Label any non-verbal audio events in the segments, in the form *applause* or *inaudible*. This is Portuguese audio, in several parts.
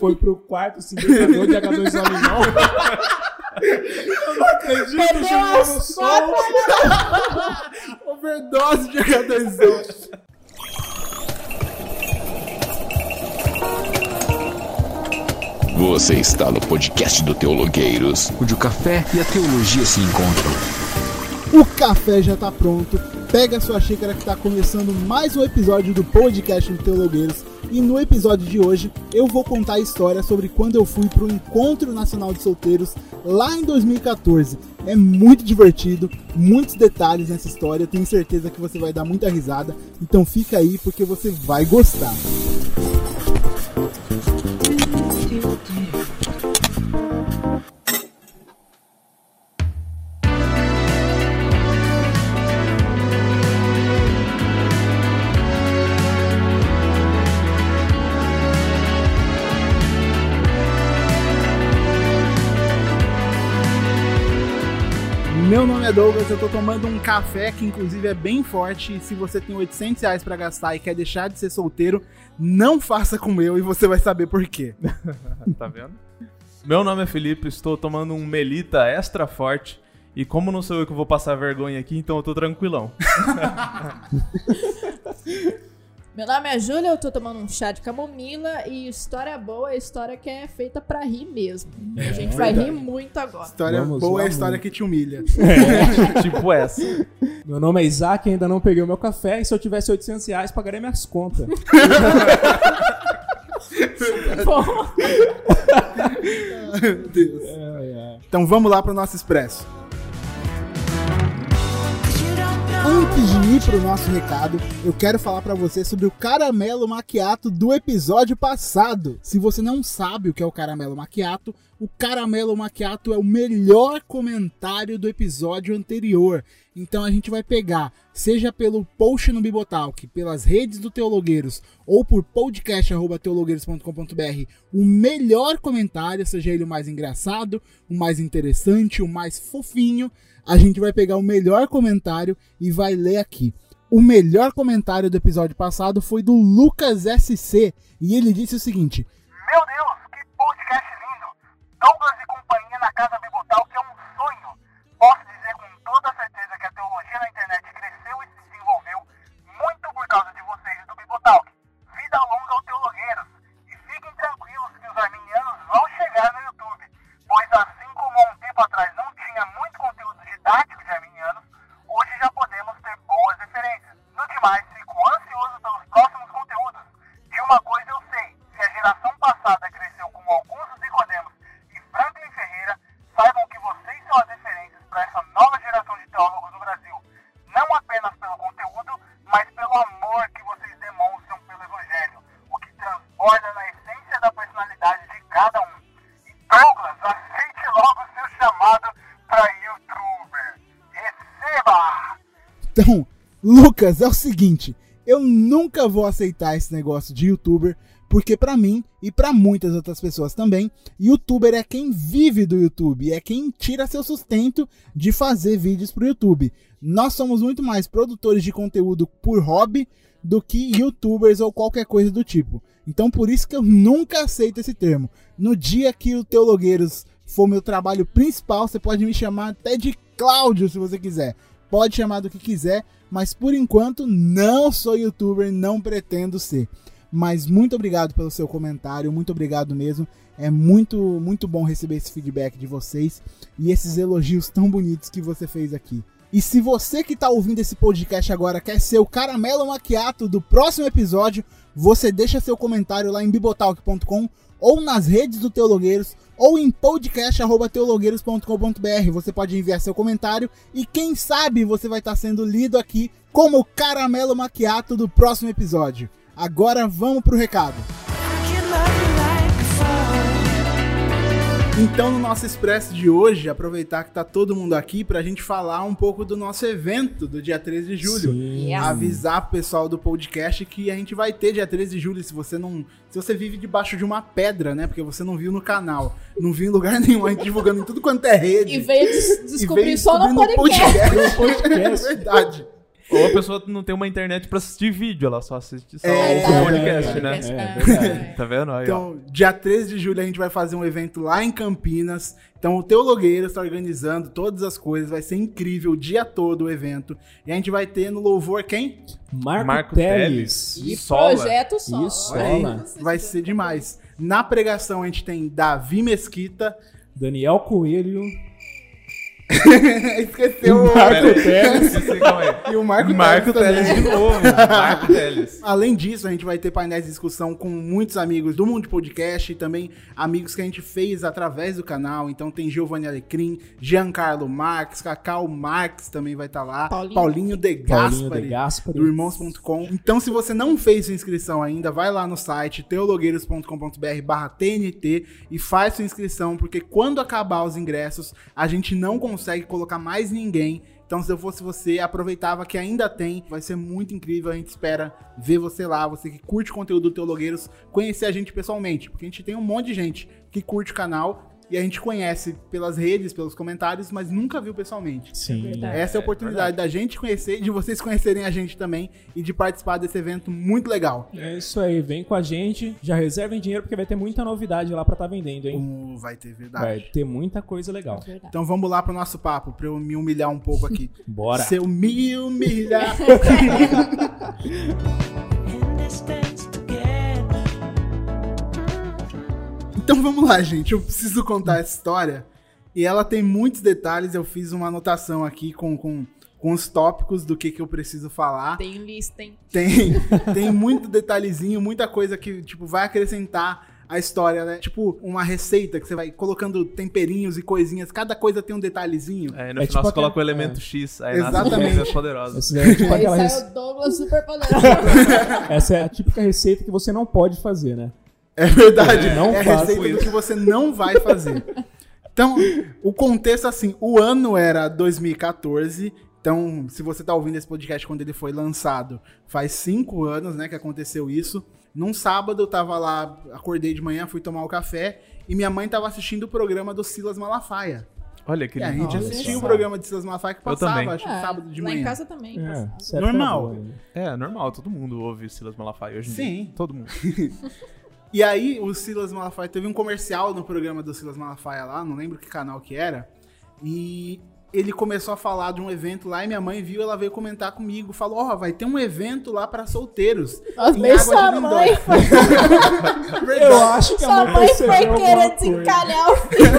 foi pro quarto sintetizador de H2O limão. Eu não acredito, chegou no sol. Overdose de H2O. Você está no podcast do Teologueiros, onde o café e a teologia se encontram. O café já tá pronto. Pega a sua xícara que tá começando mais um episódio do podcast do Teologueiros. E no episódio de hoje eu vou contar a história sobre quando eu fui pro Encontro Nacional de Solteiros lá em 2014. É muito divertido, muitos detalhes nessa história. Tenho certeza que você vai dar muita risada. Então fica aí porque você vai gostar. Meu Douglas, eu tô tomando um café que inclusive é bem forte. E se você tem 800 reais pra gastar e quer deixar de ser solteiro, não faça como eu e você vai saber por quê. *laughs* tá vendo? Meu nome é Felipe, estou tomando um Melita extra forte. E como não sou eu que vou passar vergonha aqui, então eu tô tranquilão. *laughs* Meu nome é Júlia, eu tô tomando um chá de camomila e história boa é história que é feita pra rir mesmo. a gente vai rir muito agora. História Vamos boa é a história muito. que te humilha. tipo *laughs* essa. Meu nome é Isaac, ainda não peguei o meu café e se eu tivesse 800 reais, pagaria minhas contas. *laughs* Bom, Meu Deus. Ai, ai. Então vamos lá pro nosso expresso. Antes de ir pro nosso recado, eu quero falar pra você sobre o caramelo macchiato do episódio passado. Se você não sabe o que é o caramelo macchiato, o caramelo macchiato é o melhor comentário do episódio anterior. Então a gente vai pegar, seja pelo post no Bibotalk, pelas redes do Teologueiros ou por podcast@teologueiros.com.br, o melhor comentário, seja ele o mais engraçado, o mais interessante, o mais fofinho, a gente vai pegar o melhor comentário e vai ler aqui. O melhor comentário do episódio passado foi do Lucas SC e ele disse o seguinte: Meu Deus! Douglas e companhia na Casa Bibotal, que é um sonho. Posso dizer com toda certeza que a teologia na internet cresceu e se desenvolveu muito por causa de vocês do Bibotal. Vida longa ao Teologueiros. E fiquem tranquilos que os arminianos vão chegar no YouTube, pois assim como há um tempo atrás não tinha muito conteúdo didático Então, Lucas, é o seguinte, eu nunca vou aceitar esse negócio de youtuber, porque pra mim e pra muitas outras pessoas também, youtuber é quem vive do YouTube, é quem tira seu sustento de fazer vídeos pro YouTube. Nós somos muito mais produtores de conteúdo por hobby do que youtubers ou qualquer coisa do tipo. Então por isso que eu nunca aceito esse termo. No dia que o Teologueiros for meu trabalho principal, você pode me chamar até de Cláudio se você quiser. Pode chamar do que quiser, mas por enquanto não sou youtuber, não pretendo ser. Mas muito obrigado pelo seu comentário, muito obrigado mesmo. É muito, muito bom receber esse feedback de vocês e esses elogios tão bonitos que você fez aqui. E se você que está ouvindo esse podcast agora quer ser o caramelo maquiato do próximo episódio, você deixa seu comentário lá em bibotalk.com ou nas redes do Teologueiros ou em podcast@teologueiros.com.br. Você pode enviar seu comentário e quem sabe você vai estar sendo lido aqui como o caramelo maquiato do próximo episódio. Agora vamos pro recado. Então, no nosso expresso de hoje, aproveitar que tá todo mundo aqui pra gente falar um pouco do nosso evento do dia 13 de julho. Sim. Avisar pro pessoal do podcast que a gente vai ter dia 13 de julho, se você não, se você vive debaixo de uma pedra, né? Porque você não viu no canal, não viu em lugar *laughs* nenhum, a gente divulgando em tudo quanto é rede. e veio des- E descobrir veio só no podcast. podcast. podcast. *laughs* É verdade. Ou a pessoa não tem uma internet pra assistir vídeo, ela só assiste só É, o é, podcast, é, né? é, É. Tá vendo? Aí, ó. Então, dia 13 de julho a gente vai fazer um evento lá em Campinas. Então, o Teologueiro está organizando todas as coisas. Vai ser incrível o dia todo o evento. E a gente vai ter no louvor quem? Marco, Marco Teles. Teles. E Sola. projeto solo. Isso, Sola. vai ser demais. Na pregação a gente tem Davi Mesquita. Daniel Coelho. *laughs* Esqueceu o Marco Teles. E o Marco, Marco Teles de novo. *laughs* Marco Teles. Além disso, a gente vai ter painéis de discussão com muitos amigos do Mundo Podcast e também amigos que a gente fez através do canal. Então tem Giovanni Alecrim, Giancarlo Marques, Cacau Marques também vai estar lá, Paulinho. Paulinho de Paulinho Gaspari, de Gaspari. do irmãos.com. Então se você não fez sua inscrição ainda, vai lá no site teologueiros.com.br barra TNT e faz sua inscrição, porque quando acabar os ingressos, a gente não consegue colocar mais ninguém. Então, se eu fosse você, aproveitava que ainda tem. Vai ser muito incrível. A gente espera ver você lá. Você que curte o conteúdo do Teologueiros, conhecer a gente pessoalmente. Porque a gente tem um monte de gente que curte o canal e a gente conhece pelas redes, pelos comentários, mas nunca viu pessoalmente. Sim. verdade. Essa é a oportunidade da gente conhecer, de vocês conhecerem a gente também e de participar desse evento muito legal. É isso aí, vem com a gente. Já reservem dinheiro porque vai ter muita novidade lá pra tá vendendo, hein? Uh, vai ter verdade. Vai ter muita coisa legal. Verdade. Então vamos lá pro nosso papo, pra eu me humilhar um pouco aqui. *laughs* Bora. Se eu me humilhar. *laughs* *laughs* Então *laughs* vamos lá, gente. Eu preciso contar essa história. E ela tem muitos detalhes. Eu fiz uma anotação aqui com, com, com os tópicos do que, que eu preciso falar. Tem lista, hein? Tem, *laughs* tem muito detalhezinho, muita coisa que, tipo, vai acrescentar a história, né? Tipo, uma receita que você vai colocando temperinhos e coisinhas. Cada coisa tem um detalhezinho. Aí no É final tipo você aquele- coloca o elemento X, aí nasce Exatamente. as poderosas. Essa é tipo Aí aquela sai rece- o Douglas super poderoso. *laughs* Essa é a típica receita que você não pode fazer, né? É verdade. É, não é a receita do isso. que você não vai fazer. Então, o contexto, assim, o ano era 2014. Então, se você tá ouvindo esse podcast quando ele foi lançado, faz cinco anos, né, que aconteceu isso. Num sábado, eu tava lá, acordei de manhã, fui tomar o café, e minha mãe tava assistindo o programa do Silas Malafaia. Olha que E a lindo. gente assistia o programa de Silas Malafaia que passava, acho, Ah, sábado de lá manhã. em casa também. É, época Normal. ainda. É, normal, todo mundo ouve Silas Malafaia hoje em Sim. dia. Todo mundo. *laughs* E aí, o Silas Malafaia teve um comercial no programa do Silas Malafaia lá, não lembro que canal que era. E ele começou a falar de um evento lá e minha mãe viu, ela veio comentar comigo, falou: "Ó, vai ter um evento lá pra solteiros". Nossa, em bem Água de sua Lindóia." mãe *laughs* foi, Eu acho que a sua mãe mãe percebeu foi querer desencalhar o *laughs* filho.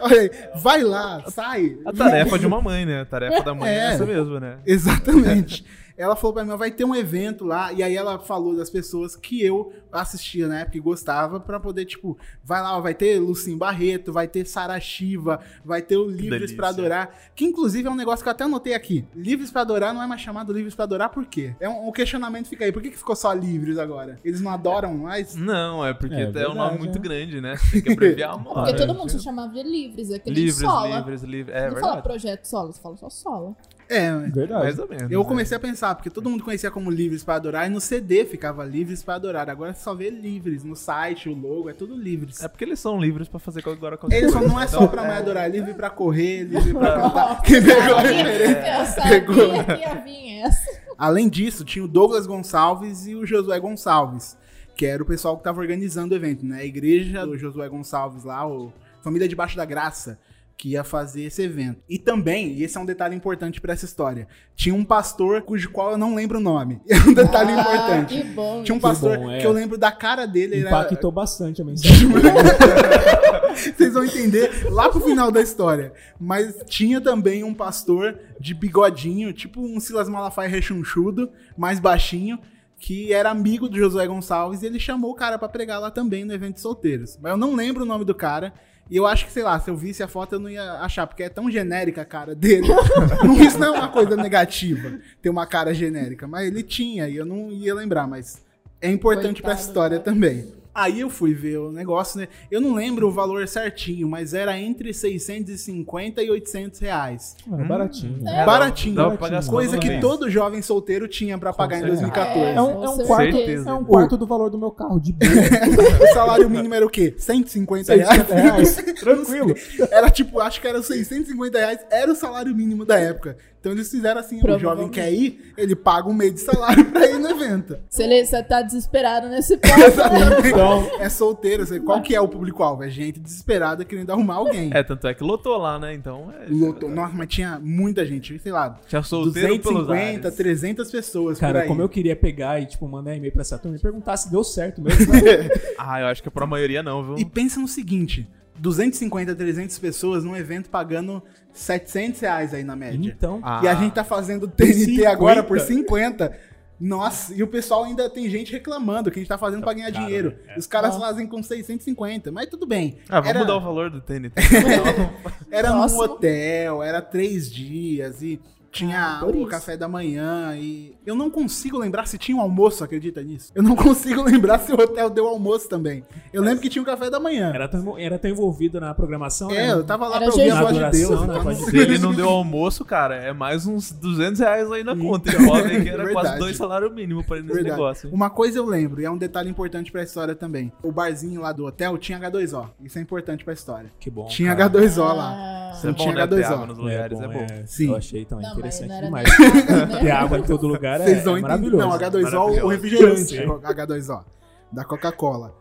Olha aí, vai lá, sai. A tarefa de uma mãe, né? A tarefa da mãe é, É. essa mesmo, né? Exatamente. Ela falou pra mim, vai ter um evento lá, e aí ela falou das pessoas que eu assistia na época e gostava, pra poder, tipo, vai lá, ó, vai ter Lucim Barreto, vai ter Sara Shiva, vai ter o Livres pra Adorar, que inclusive é um negócio que eu até anotei aqui. Livres pra Adorar não é mais chamado Livres pra Adorar por quê? É um, um questionamento fica aí, por que, que ficou só Livres agora? Eles não adoram mais? Não, é porque É é, um verdade, nome muito é. grande, né? Tem que abreviar uma hora. Porque todo mundo se chamava de livres, aquele Livres, sola. livres, livres. É não fala verdade. projeto solo, você fala só sola. É, Verdade. Mais ou menos. eu né? comecei a pensar, porque todo mundo conhecia como Livres pra Adorar, e no CD ficava Livres pra Adorar. Agora você só vê Livres, no site, o logo, é tudo Livres. É porque eles são livres pra fazer agora qualquer Ele só coisa. não é só Então, pra mãe adorar, é livre pra correr, livre pra *laughs* cantar. Que pegou a referência. Pegou. que ia vir essa. Além disso, tinha o Douglas Gonçalves e o Josué Gonçalves, que era o pessoal que tava organizando o evento, né? A igreja do Josué Gonçalves lá, o Família Debaixo da Graça, que ia fazer esse evento. E também, e esse é um detalhe importante pra essa história, tinha um pastor cujo qual eu não lembro o nome. *laughs* É um detalhe Ah, importante. Que bom. Tinha um Que pastor bom, é. que eu lembro da cara dele. ele era- Impactou bastante a mensagem. *laughs* Vocês vão entender lá pro final da história. Mas tinha também um pastor de bigodinho, tipo um Silas Malafaia rechonchudo, mais baixinho, que era amigo do Josué Gonçalves e ele chamou o cara pra pregar lá também no evento de solteiros. Mas eu não lembro o nome do cara. E eu acho que, sei lá, se eu visse a foto eu não ia achar, porque é tão genérica a cara dele. *laughs* Não, isso não é uma coisa negativa, ter uma cara genérica. Mas ele tinha e eu não ia lembrar, mas é importante pra essa Coitado, história né? também. Aí eu fui ver o negócio, né? Eu não lembro o valor certinho, mas era entre 650 e 800 reais. Ah, baratinho. É, Baratinho. Dá só Coisa que todo jovem solteiro tinha pra pagar em certeza. 2014. É um, é um quarto, certeza. é um quarto do valor do meu carro, de boa. *laughs* O salário mínimo era o quê? 150 reais? 600 reais. *laughs* Tranquilo. Era tipo, acho que era 650 reais, era o salário mínimo da época. Então eles fizeram assim, o jovem quer ir, ele paga um mês de salário *laughs* pra ir no evento. Se ele você tá desesperado nesse *laughs* ponto? Exatamente. Então- é solteiro, assim, qual que é o público-alvo? É gente desesperada querendo arrumar alguém. É, tanto é que lotou lá, né? Então. É, Lotou. Nossa, mas tinha muita gente, sei lá, Tinha solteiro pelos 250, ares. 300 pessoas por Cara, aí. como eu queria pegar e, tipo, mandar e-mail pra essa turma e perguntar se deu certo mesmo. né? *laughs* Ah, eu acho que pra maioria não, viu? E pensa no seguinte, 250, 300 pessoas num evento pagando 700 reais aí na média. então, Ah, E a gente tá fazendo TNT 50. agora por 50. Nossa, e o pessoal ainda tem gente reclamando que a gente tá fazendo pra ganhar Cara, dinheiro. é. Os caras Ah. fazem com 650, mas tudo bem. Ah, vamos era mudar o valor do TNT. *laughs* era num hotel, era três dias e tinha Ah, por o isso. café da manhã e eu não consigo lembrar se tinha um almoço, acredita nisso? Eu não *laughs* consigo lembrar se o hotel deu almoço também. Eu lembro que tinha um café da manhã. era tão, era tão envolvido na programação, É, né? eu tava lá Era pra ouvir a voz de Deus. né, Se ele não deu almoço, cara, é mais uns 200 reais aí na conta. Ele roda que era Verdade. quase dois salários mínimos pra ir nesse Verdade. negócio. hein? Uma coisa eu lembro, e é um detalhe importante pra história também. O barzinho lá do hotel tinha H2O. Isso é importante pra história. Que bom. Tinha cara. H2O lá. Ah, Isso é bom, tinha né? Ter H2O. água nos lugares é bom. Sim. Eu achei também Não, interessante demais. nada, Ter *laughs* né? água em todo lugar é, Vocês vão é maravilhoso. Não, H2O, o refrigerante. Eu sei. H2O. Da Coca-Cola.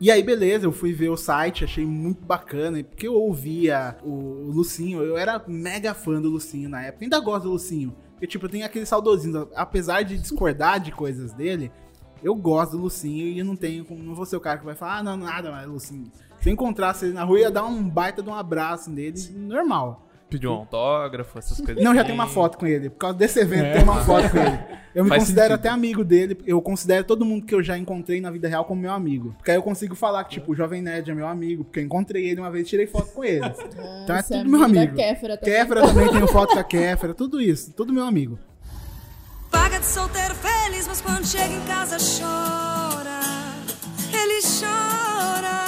E aí, beleza, eu fui ver o site, achei muito bacana, porque eu ouvia o Lucinho, eu era mega fã do Lucinho na época, ainda gosto do Lucinho, porque, tipo, eu tenho aquele saudosinho, apesar de discordar de coisas dele, eu gosto do Lucinho e eu não tenho, como- não vou ser o cara que vai falar, ah, não, nada mais, Lucinho. Se eu encontrasse ele na rua, eu ia dar um baita de um abraço nele, normal. Pediu um autógrafo, essas coisas. Não, já assim. tem uma foto com ele. Por causa desse evento, É. tem uma foto com ele. *laughs* Eu me Faz considero sentido. até amigo dele. Eu considero todo mundo que eu já encontrei na vida real como meu amigo. Porque aí eu consigo falar que, tipo, o Jovem Nerd é meu amigo. Porque eu encontrei ele uma vez e tirei foto com ele. *laughs* Então é tudo meu amigo. Kéfera também. Kéfera também tenho foto com a *laughs* Kéfera. Tudo isso. Tudo meu amigo. Paga de solteiro feliz, mas quando chega em casa chora. Ele chora,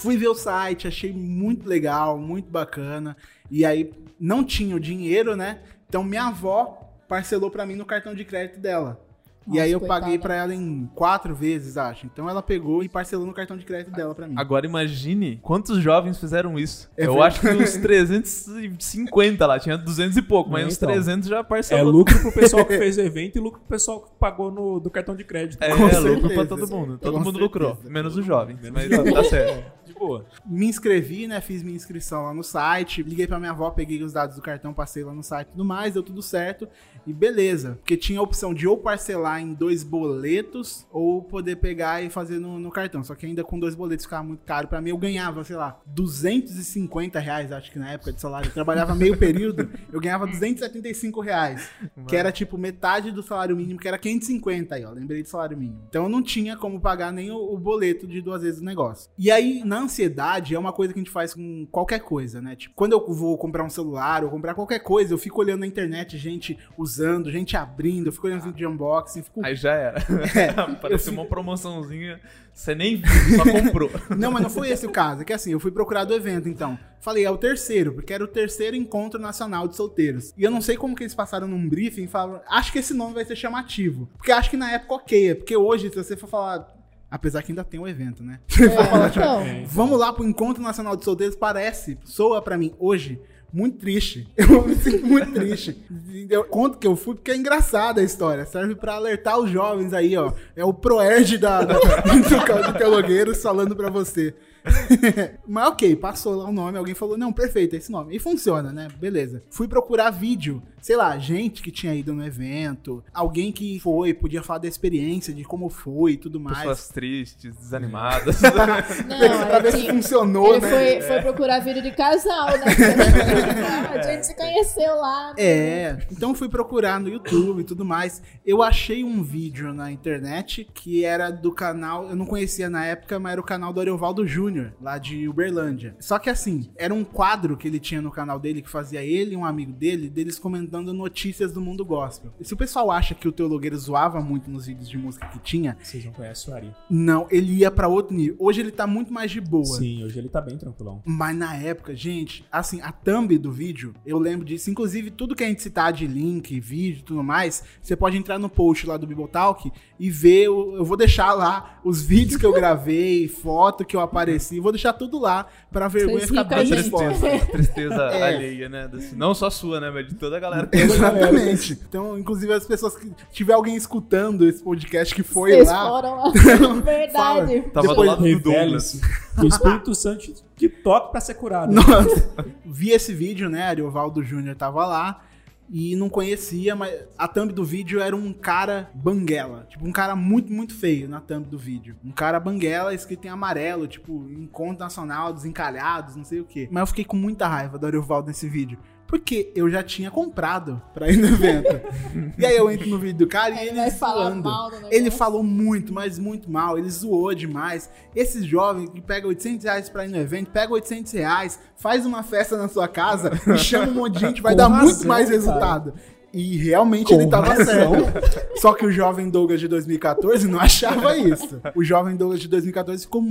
Fui ver o site, achei muito legal, muito bacana. E aí não tinha o dinheiro, né? Então minha avó parcelou pra mim no cartão de crédito dela. e Nossa, aí eu coitada. paguei pra ela em quatro vezes, acho. Então ela pegou e parcelou no cartão de crédito dela pra mim. Agora imagine quantos jovens fizeram isso. É eu verdade. acho que uns 350 lá, tinha 200 e pouco, mas É, uns então. 300 já É parcelou. lucro pro pessoal que *laughs* fez o evento e lucro pro pessoal que pagou no, do cartão de crédito. É, é lucro pra todo mundo. Todo Com mundo lucrou, certeza. menos os jovens. Mas tá certo. Boa. me inscrevi, né? Fiz minha inscrição lá no site, liguei pra minha avó, peguei os dados do cartão, passei lá no site e tudo mais, deu tudo certo. E beleza. Porque tinha a opção de ou parcelar em dois boletos ou poder pegar e fazer no, no cartão. Só que ainda com dois boletos ficava muito caro pra mim. Eu ganhava, sei lá, 250 reais, acho que na época de salário. Eu trabalhava meio período, eu ganhava 275 reais. Que era tipo metade do salário mínimo, que era 550 aí, ó. Lembrei do salário mínimo. Então eu não tinha como pagar nem o, o boleto de duas vezes o negócio. E aí, na ansiedade, é uma coisa que a gente faz com qualquer coisa, né? Tipo, quando eu vou comprar um celular ou comprar qualquer coisa, eu fico olhando na internet gente usando, gente abrindo, eu fico olhando vídeo de unboxing, fico. Aí já era. É, *laughs* Pareceu uma promoçãozinha, você nem viu, só comprou. *laughs* Não, mas não foi esse o caso. É que assim, eu fui procurar do evento, então. Falei, é o terceiro, porque era o terceiro encontro nacional de solteiros. E eu não sei como que eles passaram num briefing e falaram, acho que esse nome vai ser chamativo. Porque acho que na época ok, porque hoje, se você for falar. Apesar que ainda tem o evento, né? É, *laughs* então. Vamos lá pro Encontro Nacional de Solteiros, parece, soa pra mim hoje muito triste. *laughs* Eu me sinto muito triste. Eu conto que eu fui porque é engraçada a história. Serve pra alertar os jovens aí, ó. É o Proerd da, da, *laughs* do, do Teologueiros falando pra você. *laughs* Mas ok, passou lá o nome, alguém falou, não, perfeito, é esse nome. E funciona, né? Beleza. Fui procurar vídeo, sei lá, gente que tinha ido no evento, alguém que foi, podia falar da experiência, de como foi e tudo mais. Pessoas tristes, desanimadas. *laughs* não, pra é ver se funcionou, ele né? foi, foi procurar vídeo de casal, né? *laughs* a gente se conheceu lá. né? É, então fui procurar no YouTube e tudo mais. Eu achei um vídeo na internet que era do canal, eu não conhecia na época, mas era o canal do Ariovaldo Júnior, lá de Uberlândia. Só que assim, era um quadro que ele tinha no canal dele, que fazia ele e um amigo dele, deles comentando notícias do mundo gospel. E se o pessoal acha que o Teologueiro zoava muito nos vídeos de música que tinha, Vocês não conhecem o Ari. não, ele ia pra outro nível. Hoje ele tá muito mais de boa. Sim, hoje ele tá bem tranquilão. Mas na época, gente, assim, a thumb do vídeo, eu lembro disso. Inclusive, tudo que a gente citar de link, vídeo e tudo mais, você pode entrar no post lá do Bibotalk e ver. Eu vou deixar lá os vídeos que eu *laughs* gravei, foto que eu apareci. Vou deixar tudo lá pra vergonha ficar bem. Tristeza, tristeza É. alheia, né? Não só sua, né? Mas de toda a galera. Exatamente. Então, inclusive, as pessoas que tiver alguém escutando esse podcast que foi Vocês lá. foram lá. *laughs* Verdade. Tava Depois do lado do Douglas. O Espírito Santo que toque pra ser curado. Nossa. Vi esse vídeo, né? Ariovaldo Júnior tava lá e não conhecia, mas a thumb do vídeo era um cara banguela. Tipo, um cara muito, muito feio na thumb do vídeo. Um cara banguela escrito em amarelo, tipo, encontro nacional, desencalhados, não sei o quê. Mas eu fiquei com muita raiva do Ariovaldo nesse vídeo. Porque eu já tinha comprado pra ir no evento. *laughs* e aí eu entro no vídeo do cara e ele vai falar zoando. mal do negócio. Ele falou muito, mas muito mal. Ele zoou demais. Esses jovens que pegam 800 reais pra ir no evento, pega 800 reais, faz uma festa na sua casa e chama um monte de gente, vai Com dar muito razão, mais cara. E realmente Com ele tava certo. Só que o jovem Douglas de 2014 não achava isso. O jovem Douglas de 2014 ficou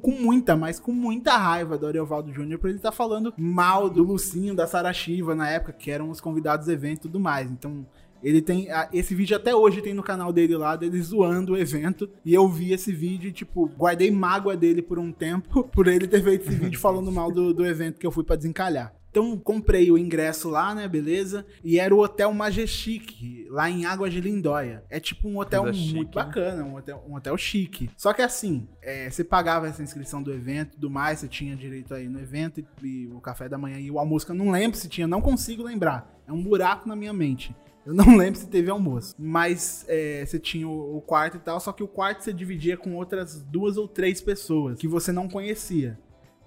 com muita, mas com muita raiva do Ariovaldo Júnior por ele estar falando mal do Lucinho, da Sara Shiva na época, que eram os convidados do evento e tudo mais. Então, ele tem. Esse vídeo até hoje tem no canal dele lá, dele zoando o evento. E eu vi esse vídeo e, tipo, guardei mágoa dele por um tempo, *laughs* por ele ter feito esse vídeo falando mal do, do evento que eu fui pra desencalhar. Então, comprei o ingresso lá, né, beleza? E era o Hotel Majestic, lá em Águas de Lindóia. É tipo um hotel Coisa muito chique, né? bacana, um hotel, um hotel chique. Só que assim, é, você pagava essa inscrição do evento e tudo mais, você tinha direito aí no evento e, e o café da manhã e o almoço, que eu não lembro se tinha, não consigo lembrar. É um buraco na minha mente. Eu não *laughs* lembro se teve almoço. Mas é, você tinha o, o quarto e tal, só que o quarto você dividia com outras duas ou três pessoas que você não conhecia.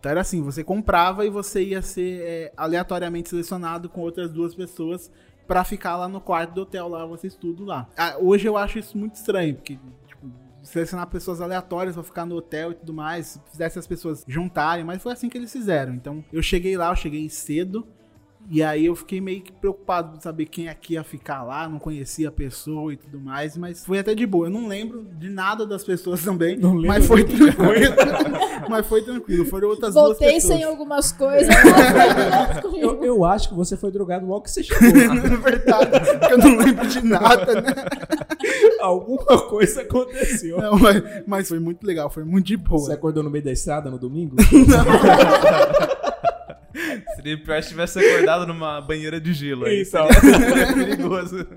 Então era assim, você comprava e você ia ser é, aleatoriamente selecionado com outras duas pessoas pra ficar lá no quarto do hotel lá, vocês tudo lá. Ah, hoje eu acho isso muito estranho, porque tipo, selecionar pessoas aleatórias pra ficar no hotel e tudo mais, se fizesse as pessoas juntarem, mas foi assim que eles fizeram. Então eu cheguei lá, eu cheguei cedo, e aí eu fiquei meio que preocupado de saber quem aqui ia ficar lá, não conhecia a pessoa e tudo mais, mas foi até de boa. Eu não lembro de nada das pessoas *laughs* também, Não lembro mas foi tranquilo. *laughs* mas foi tranquilo, foram outras duas Voltei pessoas. sem algumas coisas. *laughs* Eu, eu acho que você foi drogado logo que você chegou. Na verdade, porque eu não lembro de nada, né? Alguma coisa aconteceu. Não, mas, mas foi muito legal, foi muito de boa. Você acordou no meio da estrada no domingo? Seria pior se tivesse acordado numa banheira de gelo. Aí Então. *laughs* seria perigoso.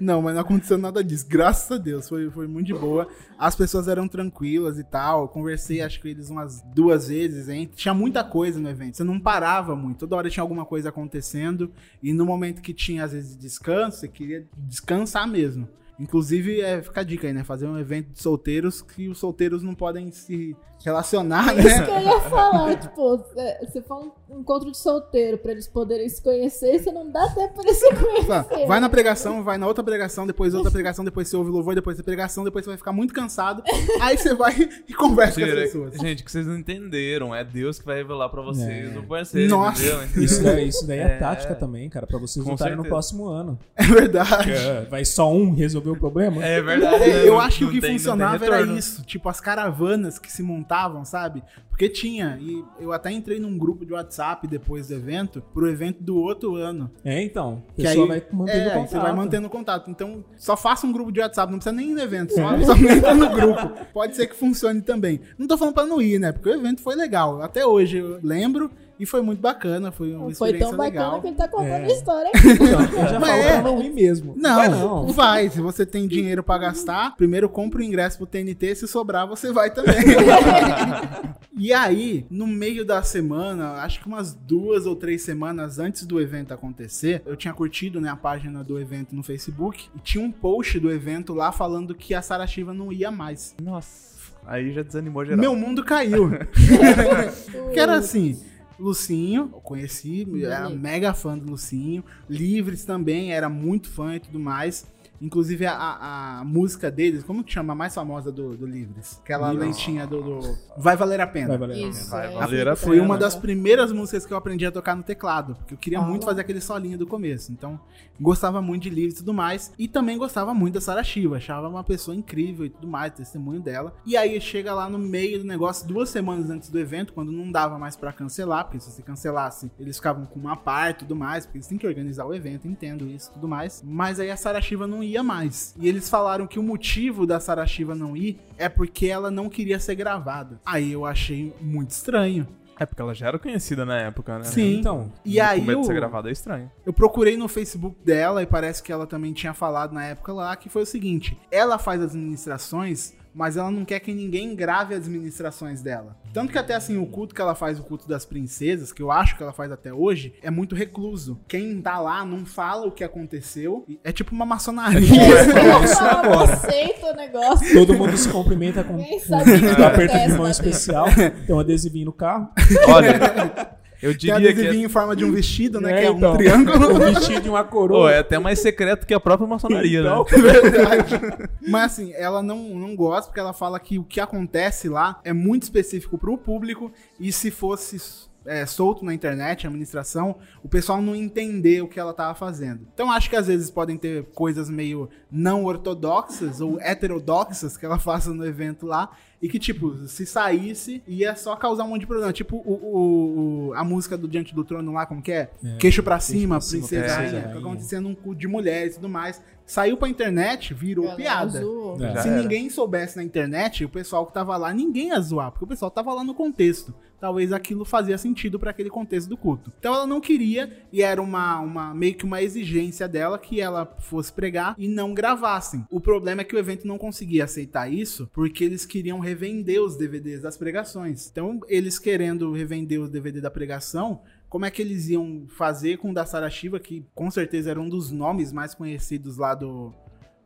Não, mas não aconteceu nada disso. Graças a Deus, foi, foi muito de boa. As pessoas eram tranquilas e tal. Eu conversei, acho que com eles umas duas vezes, hein? Tinha muita coisa no evento. Você não parava muito. Toda hora tinha alguma coisa acontecendo. E no momento que tinha, às vezes, descanso, você queria descansar mesmo. Inclusive, é, fica a dica aí, né? Fazer um evento de solteiros que os solteiros não podem se relacionar, Isso né? que eu ia falar, tipo, é, você for um encontro de solteiro pra eles poderem se conhecer, você não dá tempo pra eles se conhecer. Vai na pregação, vai na outra pregação, depois outra pregação, depois você ouve louvor, depois você pregação, depois você vai ficar muito cansado. aí você vai e conversa com as pessoas. gente, que vocês não entenderam. É Deus que vai revelar pra vocês. É. Não pode ser. Nossa. entendeu? Entendeu? Isso daí, isso daí é, É. tática também, cara, pra vocês Com lutarem no próximo ano. É verdade. É, vai só um resolver o problema? É verdade. É, né? eu Não- acho que o que tem- funcionava era isso, tipo as caravanas que se montavam, sabe? Porque tinha, e eu até entrei num grupo de WhatsApp depois do evento, pro evento do outro ano. É, então. Que aí, vai mantendo é, contato. você vai mantendo contato. Então, só faça um grupo de WhatsApp, não precisa nem ir no evento, só, só *laughs* entra no grupo. Pode ser que funcione também. Não tô falando pra não ir, né? Porque o evento foi legal. Até hoje eu lembro e foi muito bacana, foi uma Foi experiência tão bacana legal. que ele tá contando É. a história *laughs* aqui. Então, eu já Mas falo é. pra não ir mesmo. Não, Vai não, vai. Se você tem dinheiro pra gastar, primeiro compra o ingresso pro TNT, se sobrar, você vai também. *laughs* e aí, no meio da semana, acho que umas duas ou três semanas antes do evento acontecer, eu tinha curtido né, a página do evento no Facebook e tinha um post do evento lá falando que a Sara Shiva não ia mais. Nossa. Aí já desanimou geral. Meu mundo caiu. *laughs* Porque era assim. Lucinho, eu conheci, era Livre. mega fã do Lucinho. Livres também, era muito fã e tudo mais. Inclusive a, a- a música deles, como que chama a mais famosa do, do Livres? Aquela lentinha do, do Vai Valer a Pena. Vai valer a Isso, Vai é, valer a Foi pena. uma das primeiras músicas que eu aprendi a tocar no teclado, porque eu queria Ah. muito fazer aquele solinho do começo. Então, gostava muito de livros e tudo mais. E também gostava muito da Sarah Shiva, achava uma pessoa incrível e tudo mais, testemunho dela. E aí chega lá no meio do negócio, duas semanas antes do evento, quando não dava mais pra cancelar, porque se você cancelasse, eles ficavam com uma parte e tudo mais, porque eles têm que organizar o evento, entendo isso e tudo mais. Mas aí a Sarah Shiva não ia mais. E eles falaram que o motivo da Sarah Shiva não ir é porque ela não queria ser gravada. Aí eu achei muito estranho. É porque ela já era conhecida na época, né? Sim. Então, E aí Com medo o- de ser gravada é estranho. eu procurei no Facebook dela e parece que ela também tinha falado na época lá que foi o seguinte: ela faz as administrações, mas ela não quer que ninguém grave as administrações dela. Tanto que até assim, o culto que ela faz, o culto das princesas, que eu acho que ela faz até hoje, é muito recluso. Quem tá lá não fala o que aconteceu. É tipo uma maçonaria. falar isso agora. Aceita o negócio. todo mundo se cumprimenta com que um *laughs* aperto de mão especial. Tem um adesivinho no carro. Olha, *laughs* eu diria que adesivinho é, em forma de um vestido, né? É, que é um então. triângulo. *laughs* Um vestido de uma Pô, coroa. é até mais secreto que a própria maçonaria, Então, né? *laughs* Verdade. Mas assim, ela não, não gosta porque ela fala que o que acontece lá é muito específico pro público e se fosse é, solto na internet, a administração, o pessoal não entender o que ela tava fazendo. Então acho que às vezes podem ter coisas meio não ortodoxas ou heterodoxas que ela *laughs* faça no evento lá e que, tipo, se saísse, ia só causar um monte de problema. Tipo o, o- o- a música do Diante do Trono lá, como que é? queixo pra cima, pra cima, princesa rainha, rainha. acontecendo um culto de mulheres e tudo mais. Saiu pra internet, virou Galera piada. É. Se ninguém soubesse na internet, o pessoal que tava lá, ninguém ia zoar, porque o pessoal tava lá no contexto. Talvez aquilo fazia sentido pra aquele contexto do culto. Então ela não queria, e era uma, uma meio que uma exigência dela que ela fosse pregar e não gravassem. O problema é que o evento não conseguia aceitar isso, porque eles queriam revender os DVDs das pregações. Então, eles querendo revender os DVD da pregação, como é que eles iam fazer com o da Shiva, que com certeza era um dos nomes mais conhecidos lá do,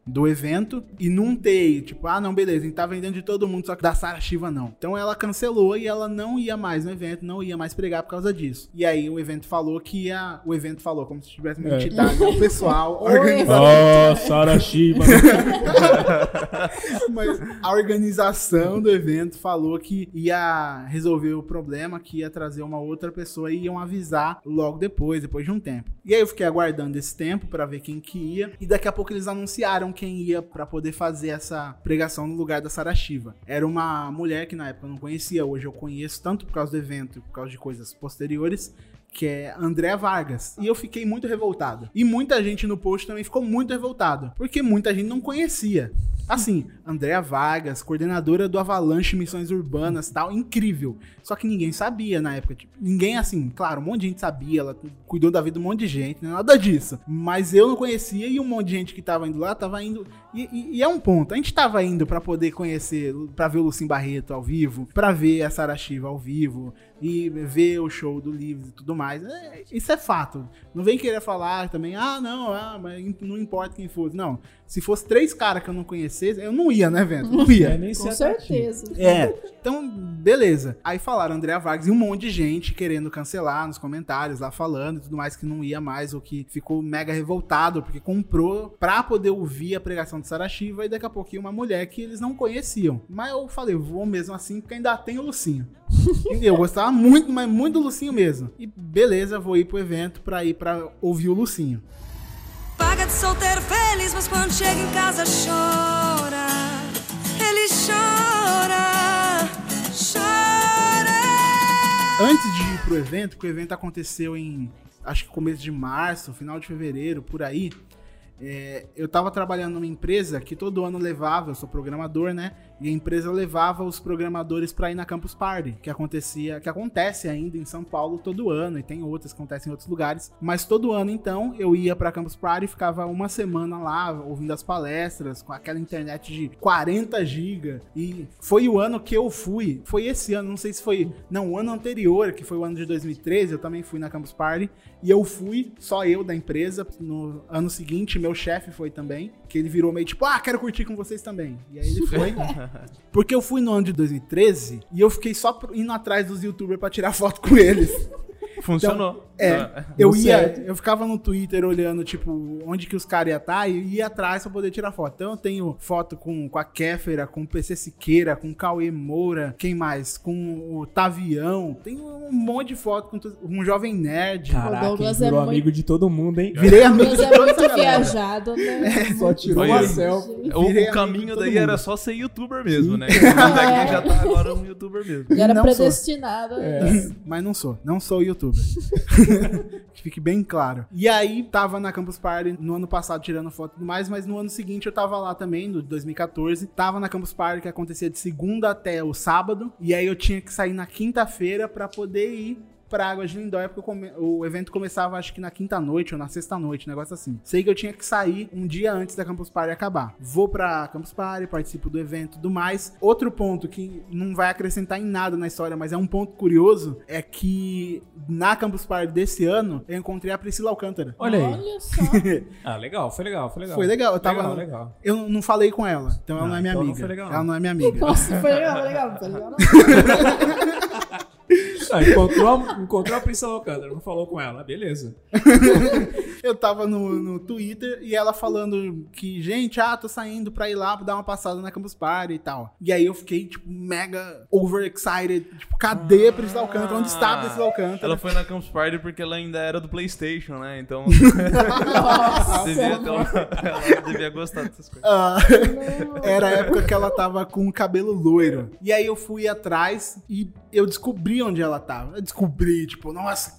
do evento, e não ter, tipo, ah, não, beleza, a gente tá vendendo de todo mundo, só que da Sarah Shiva não. Então ela cancelou e ela não ia mais no evento, não ia mais pregar por causa disso. E aí o evento falou que ia. O evento falou, como se tivesse uma É. entidade, o pessoal, *laughs* organizado. Ó, Sarah Shiva. *laughs* Mas a organização do evento falou que ia resolver o problema, que ia trazer uma outra pessoa e iam avisar logo depois, depois de um tempo. E aí eu fiquei aguardando esse tempo pra ver quem que ia. E daqui a pouco eles anunciaram quem ia pra poder fazer essa pregação no lugar da Sarah Shiva. Era uma mulher que na época eu não conhecia, hoje eu conheço tanto por causa do evento e por causa de coisas posteriores que é André Vargas. E eu fiquei muito revoltado. E muita gente no post também ficou muito revoltada, porque muita gente não conhecia. Assim, Andréa Vargas, coordenadora do Avalanche Missões Urbanas tal, incrível. Só que ninguém sabia na época. Tipo, ninguém, assim, claro, um monte de gente sabia, ela cuidou da vida de um monte de gente, não é nada disso. Mas eu não conhecia e um monte de gente que tava indo lá tava indo. E, e- e é um ponto, a gente tava indo pra poder conhecer, pra ver o Lucim Barreto ao vivo, pra ver a Sarah Shiva ao vivo, e ver o show do Livres e tudo mais. É, isso é fato. Não vem querer falar também, ah, não, ah, mas não importa quem fosse. Não, se fosse três caras que eu não conhecesse, eu não ia, né, Vento? Não É, ia. nem Com certeza. É, então, beleza. Aí falaram André Vargas e um monte de gente querendo cancelar nos comentários lá falando e tudo mais que não ia mais ou que ficou mega revoltado porque comprou pra poder ouvir a pregação de Sarah Shiva e daqui a pouquinho uma mulher que eles não conheciam. Mas eu falei, vou mesmo assim porque ainda tem o Lucinho. *laughs* eu gostava muito, mas muito do Lucinho mesmo. E beleza, vou ir pro evento pra ir pra ouvir o Lucinho. Paga de solteiro feliz, mas quando chega em casa chora. Ele chora, chora. Antes de ir pro evento, porque o evento aconteceu em acho que começo de março, final de fevereiro, por aí. é, eu tava trabalhando numa empresa que todo ano levava, eu sou programador, né? E a empresa levava os programadores pra ir na Campus Party, que acontecia, que acontece ainda em São Paulo todo ano, e tem outras que acontecem em outros lugares. Mas todo ano, então, eu ia pra Campus Party e ficava uma semana lá, ouvindo as palestras, com aquela internet de 40 GB. E foi o ano que eu fui, foi esse ano, não sei se foi, não, o ano anterior, que foi o ano de 2013, eu também fui na Campus Party. E eu fui, só eu da empresa. No ano seguinte, meu chefe foi também. Que ele virou meio tipo, ah, quero curtir com vocês também. E aí ele foi. *laughs* *laughs* porque eu fui no ano de 2013 e eu fiquei só indo atrás dos youtubers pra tirar foto com eles. Funcionou. É, Ah, eu ia, certo. eu ficava no Twitter olhando, tipo, onde que os caras iam estar e ia atrás pra poder tirar foto. Então eu tenho foto com, com a Kéfera, com o PC Siqueira, com o Cauê Moura, quem mais? Com o Tavião. Tem um monte de foto com um jovem nerd. Caraca, Douglas virou é muito- amigo de todo mundo, hein? Virei amigo Mas de é muito galera. viajado, né? Só tirou uma selfie. O, o caminho daí mundo. era só ser youtuber mesmo, né? Mas *laughs* aqui já tá agora um youtuber mesmo. Ele era Não predestinado. a É. isso. Mas não sou, não sou youtuber. *laughs* que fique bem claro. E aí, tava na Campus Party no ano passado tirando foto e tudo mais, mas no ano seguinte eu tava lá também, no 2014. Tava na Campus Party que acontecia de segunda até o sábado. E aí eu tinha que sair na quinta-feira pra poder ir pra Águas de Lindóia, porque o come- o evento começava acho que na quinta noite ou na sexta noite, um negócio assim. Sei que eu tinha que sair um dia antes da Campus Party acabar. Vou pra Campus Party, participo do evento e tudo mais. Outro ponto que não vai acrescentar em nada na história, mas é um ponto curioso, é que na Campus Party desse ano, eu encontrei a Priscila Alcântara. Olha aí. Olha só. *laughs* Ah, legal, foi legal, foi legal. Foi legal, eu tava- Legal, legal. Eu não falei com ela, então ela Ah, não é minha então não amiga. foi legal, não. ela não é minha amiga. Nossa, foi legal, foi legal. Foi legal não. *laughs* Ah, encontrou, a- encontrou a Priscila Alcântara, não falou com ela, beleza. *laughs* Eu tava no, no Twitter e ela falando que, gente, ah, tô saindo pra ir lá dar uma passada na Campus Party e tal. E aí eu fiquei, tipo, mega overexcited. Tipo, cadê a Priscila Alcântara? Onde está a Priscila Alcântara? Ela foi na Campus Party porque ela ainda era do PlayStation, né? Então. *laughs* Nossa, devia ter uma- ela devia gostar dessas coisas. Ah, era a época que ela tava com o cabelo loiro. E aí eu fui atrás e eu descobri onde ela tava. Eu descobri, tipo, nossa,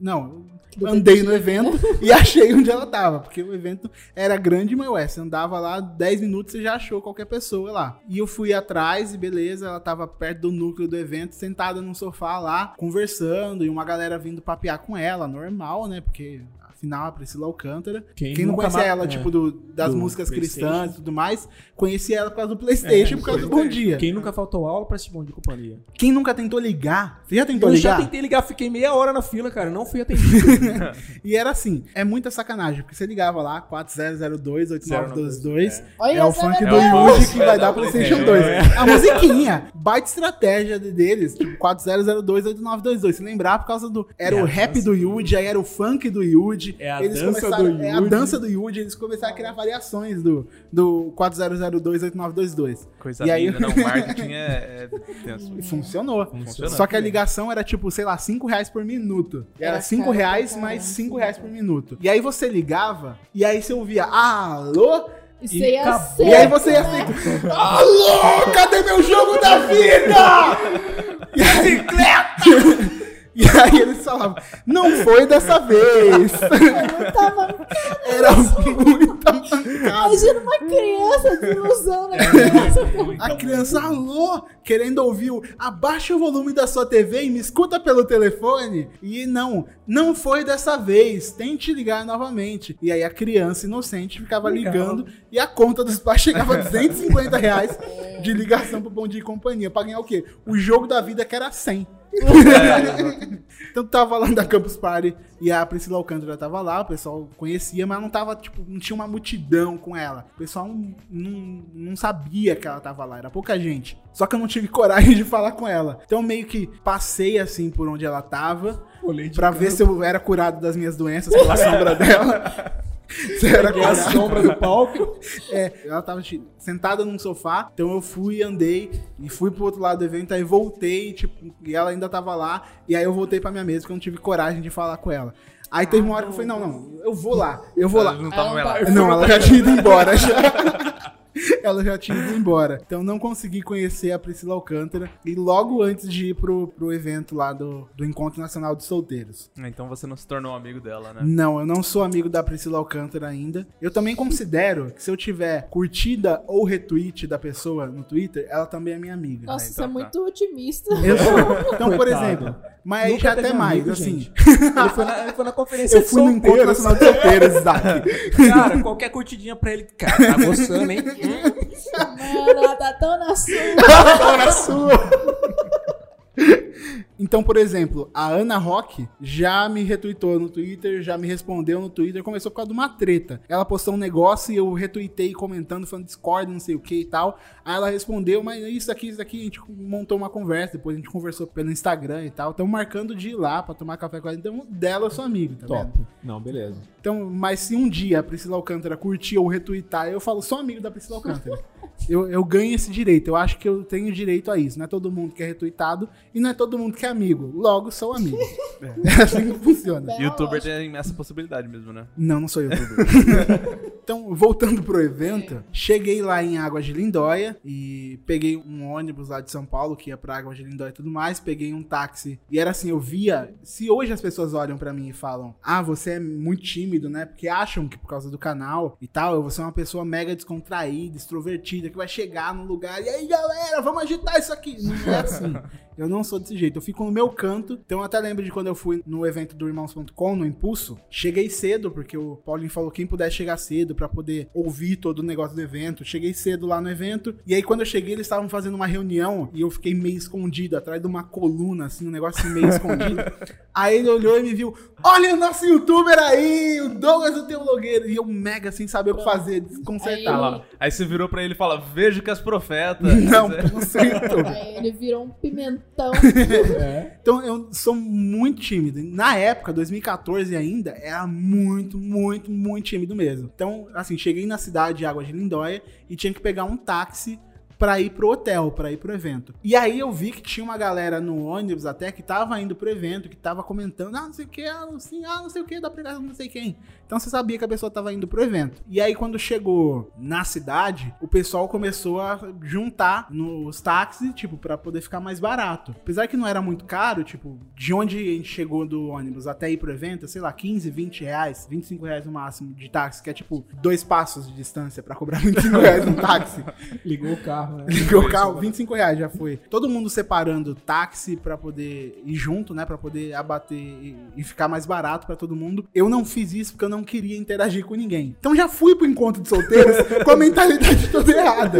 não. Andei no evento *laughs* e achei onde ela tava, porque o evento era grande, mas ué, você andava lá 10 minutos e já achou qualquer pessoa lá. E eu fui atrás e beleza, ela tava perto do núcleo do evento, sentada num sofá lá, conversando, e uma galera vindo papear com ela, normal, né? Porque afinal a Priscila Alcântara. Quem Quem, não conhecia ela, é. tipo, do- das Do músicas cristãs e tudo mais, conhecia ela por causa do Playstation, É, por causa do. Bom Dia. Quem, Quem nunca faltou aula pra esse bom de companhia? nunca tentou ligar? Você já tentou Eu ligar? já tentei ligar, fiquei meia hora na fila, cara, não fui atendido. *laughs* E era assim, é muita sacanagem, porque você ligava lá, 4002 8922, Olha é o funk do verdade. Yuji que vai dar Playstation É. 2. A musiquinha, baita estratégia de- deles, tipo 4002 8922. Se lembrar, por causa do. Era É o a rap do Yuji, aí era o funk do Yuji. É a eles dança do É a Yuji. dança do Yuji, eles começaram a criar variações do, do 4002 8922. Coisa E aí- linda, não. O *laughs* marketing é, é tenso. E funcionou. Funcionou. Só que a ligação era tipo, sei lá, 5 reais por minuto. Era Era 5 caro pra reais caramba, mais 5 sim. reais por minuto. E aí você ligava, e aí você ouvia, alô? E você ia ser. E aí você ia né? assim, alô, cadê meu jogo da vida? *laughs* E aí, e aí eles falavam, não foi dessa vez. *laughs* Era muita mancada. Imagina uma criança desilusão É. na criança. A criança, alô, querendo ouvir o abaixa o volume da sua TV e me escuta pelo telefone. E não, não foi dessa vez. Tente ligar novamente. E aí a criança inocente ficava Legal. ligando e a conta dos pais chegava a 250 reais *laughs* de ligação pro Bom Dia e Companhia. Pra ganhar o quê? O jogo da vida que era 100. *laughs* então tava lá da Campus Party e a Priscila Alcântara tava lá, o pessoal conhecia, mas não tava, tipo, não tinha uma multidão com ela. O pessoal não, não, não sabia que ela tava lá, era pouca gente. Só que eu não tive *laughs* coragem de falar com ela. Então meio que passei assim por onde ela tava, Olhei pra ver se eu era curado das minhas doenças pela sombra dela. *laughs* *laughs* Eu era a sombra do *laughs* palco. É, ela tava sentada num sofá, então eu fui, andei e fui pro outro lado do evento, aí voltei, tipo, e ela ainda tava lá, e aí eu voltei pra minha mesa, porque eu não tive coragem de falar com ela. Aí teve uma hora que eu falei, não, não, eu vou lá, eu vou lá. Eles não estavam Ah, lá. tá. Não, ela já tinha ido embora *laughs* já. *laughs* Ela já tinha ido embora. Então não consegui conhecer a Priscila Alcântara. E logo antes de ir pro, pro evento lá do, do Encontro Nacional de Solteiros. Então você não se tornou amigo dela, né? Não, eu não sou amigo da Priscila Alcântara ainda. Eu também considero que se eu tiver curtida ou retweet da pessoa no Twitter, ela também é minha amiga. Nossa, então você é tá. muito otimista. Eu sou. Então, por exemplo, mas aí Nunca já até mais, amigo, assim. Ele foi na, ele foi na conferência Eu fui no Encontro. Nacional de Solteiros, Isaac. *laughs* Cara, qualquer curtidinha pra ele. Cara, tá gostando, hein? *laughs* Mano, ela tá tão na sua. Tô na sua. Então, por exemplo, a Ana Rock já me retweetou no Twitter, já me respondeu no Twitter, começou por causa de uma treta. Ela postou um negócio e eu retuitei comentando, falando Discord, não sei o que e tal. Aí ela respondeu, mas isso aqui, isso aqui, a gente montou uma conversa, depois a gente conversou pelo Instagram e tal. Estamos marcando de ir lá pra tomar café com ela. Então, dela eu sou amigo, tá Top. vendo? Não, beleza. Então, mas se um dia a Priscila Alcântara curtir ou retweetar, eu falo, sou amigo da Priscila Alcântara. *laughs* eu, eu ganho esse direito. Eu acho que eu tenho direito a isso. Não é todo mundo que é retweetado e não é todo mundo que é amigo. Logo, sou amigo. *laughs* É assim que funciona. Bela Youtuber lógica. tem essa possibilidade mesmo, né? Não, não sou *laughs* youtuber. então, voltando pro evento, cheguei lá em Águas de Lindóia e peguei um ônibus lá de São Paulo que ia pra Águas de Lindóia e tudo mais, peguei um táxi. E era assim, eu via, se hoje as pessoas olham pra mim e falam: "Ah, você é muito tímido, né?" Porque acham que por causa do canal e tal, você é uma pessoa mega descontraída, extrovertida, que vai chegar no lugar e aí, galera, vamos agitar isso aqui. Não é assim. *laughs* Eu não sou desse jeito, eu fico no meu canto. Então eu até lembro de quando eu fui no evento do Irmãos.com, no Impulso. Cheguei cedo, porque o Paulinho falou quem puder chegar cedo pra poder ouvir todo o negócio do evento. Cheguei cedo lá no evento. E aí quando eu cheguei, eles estavam fazendo uma reunião e eu fiquei meio escondido, atrás de uma coluna, assim, um negócio assim, meio escondido. *laughs* Aí ele olhou e me viu: Olha o nosso youtuber aí, o Douglas do Teologueiro. E eu mega sem saber o que fazer, desconcertado. Tá lá. Aí você virou pra ele e fala, vejo que as profetas. Não, *laughs* É. consertou. Aí ele virou um pimentão. *laughs* Então eu sou muito tímido. Na época, 2014 ainda, era muito, muito, muito tímido mesmo. Então, assim, cheguei na cidade de Águas de Lindóia e tinha que pegar um táxi pra ir pro hotel, pra ir pro evento. E aí eu vi que tinha uma galera no ônibus até que tava indo pro evento, que tava comentando, ah, não sei o que, ah, assim, ah, não sei o que, da pregação, não sei quem. Então você sabia que a pessoa tava indo pro evento. E aí quando chegou na cidade, o pessoal começou a juntar nos táxis, tipo, pra poder ficar mais barato. Apesar que não era muito caro, tipo, de onde a gente chegou do ônibus até ir pro evento, sei lá, 15, 20 reais, 25 reais no máximo de táxi, que é tipo dois passos de distância pra cobrar 25 reais no táxi. *laughs* Ligou o carro, né? *laughs* Ligou o carro, 25 reais já foi. Todo mundo separando táxi pra poder ir junto, né? Pra poder abater e, e ficar mais barato pra todo mundo. Eu não fiz isso porque eu não queria interagir com ninguém. Então já fui pro encontro de solteiros *laughs* com a mentalidade toda errada.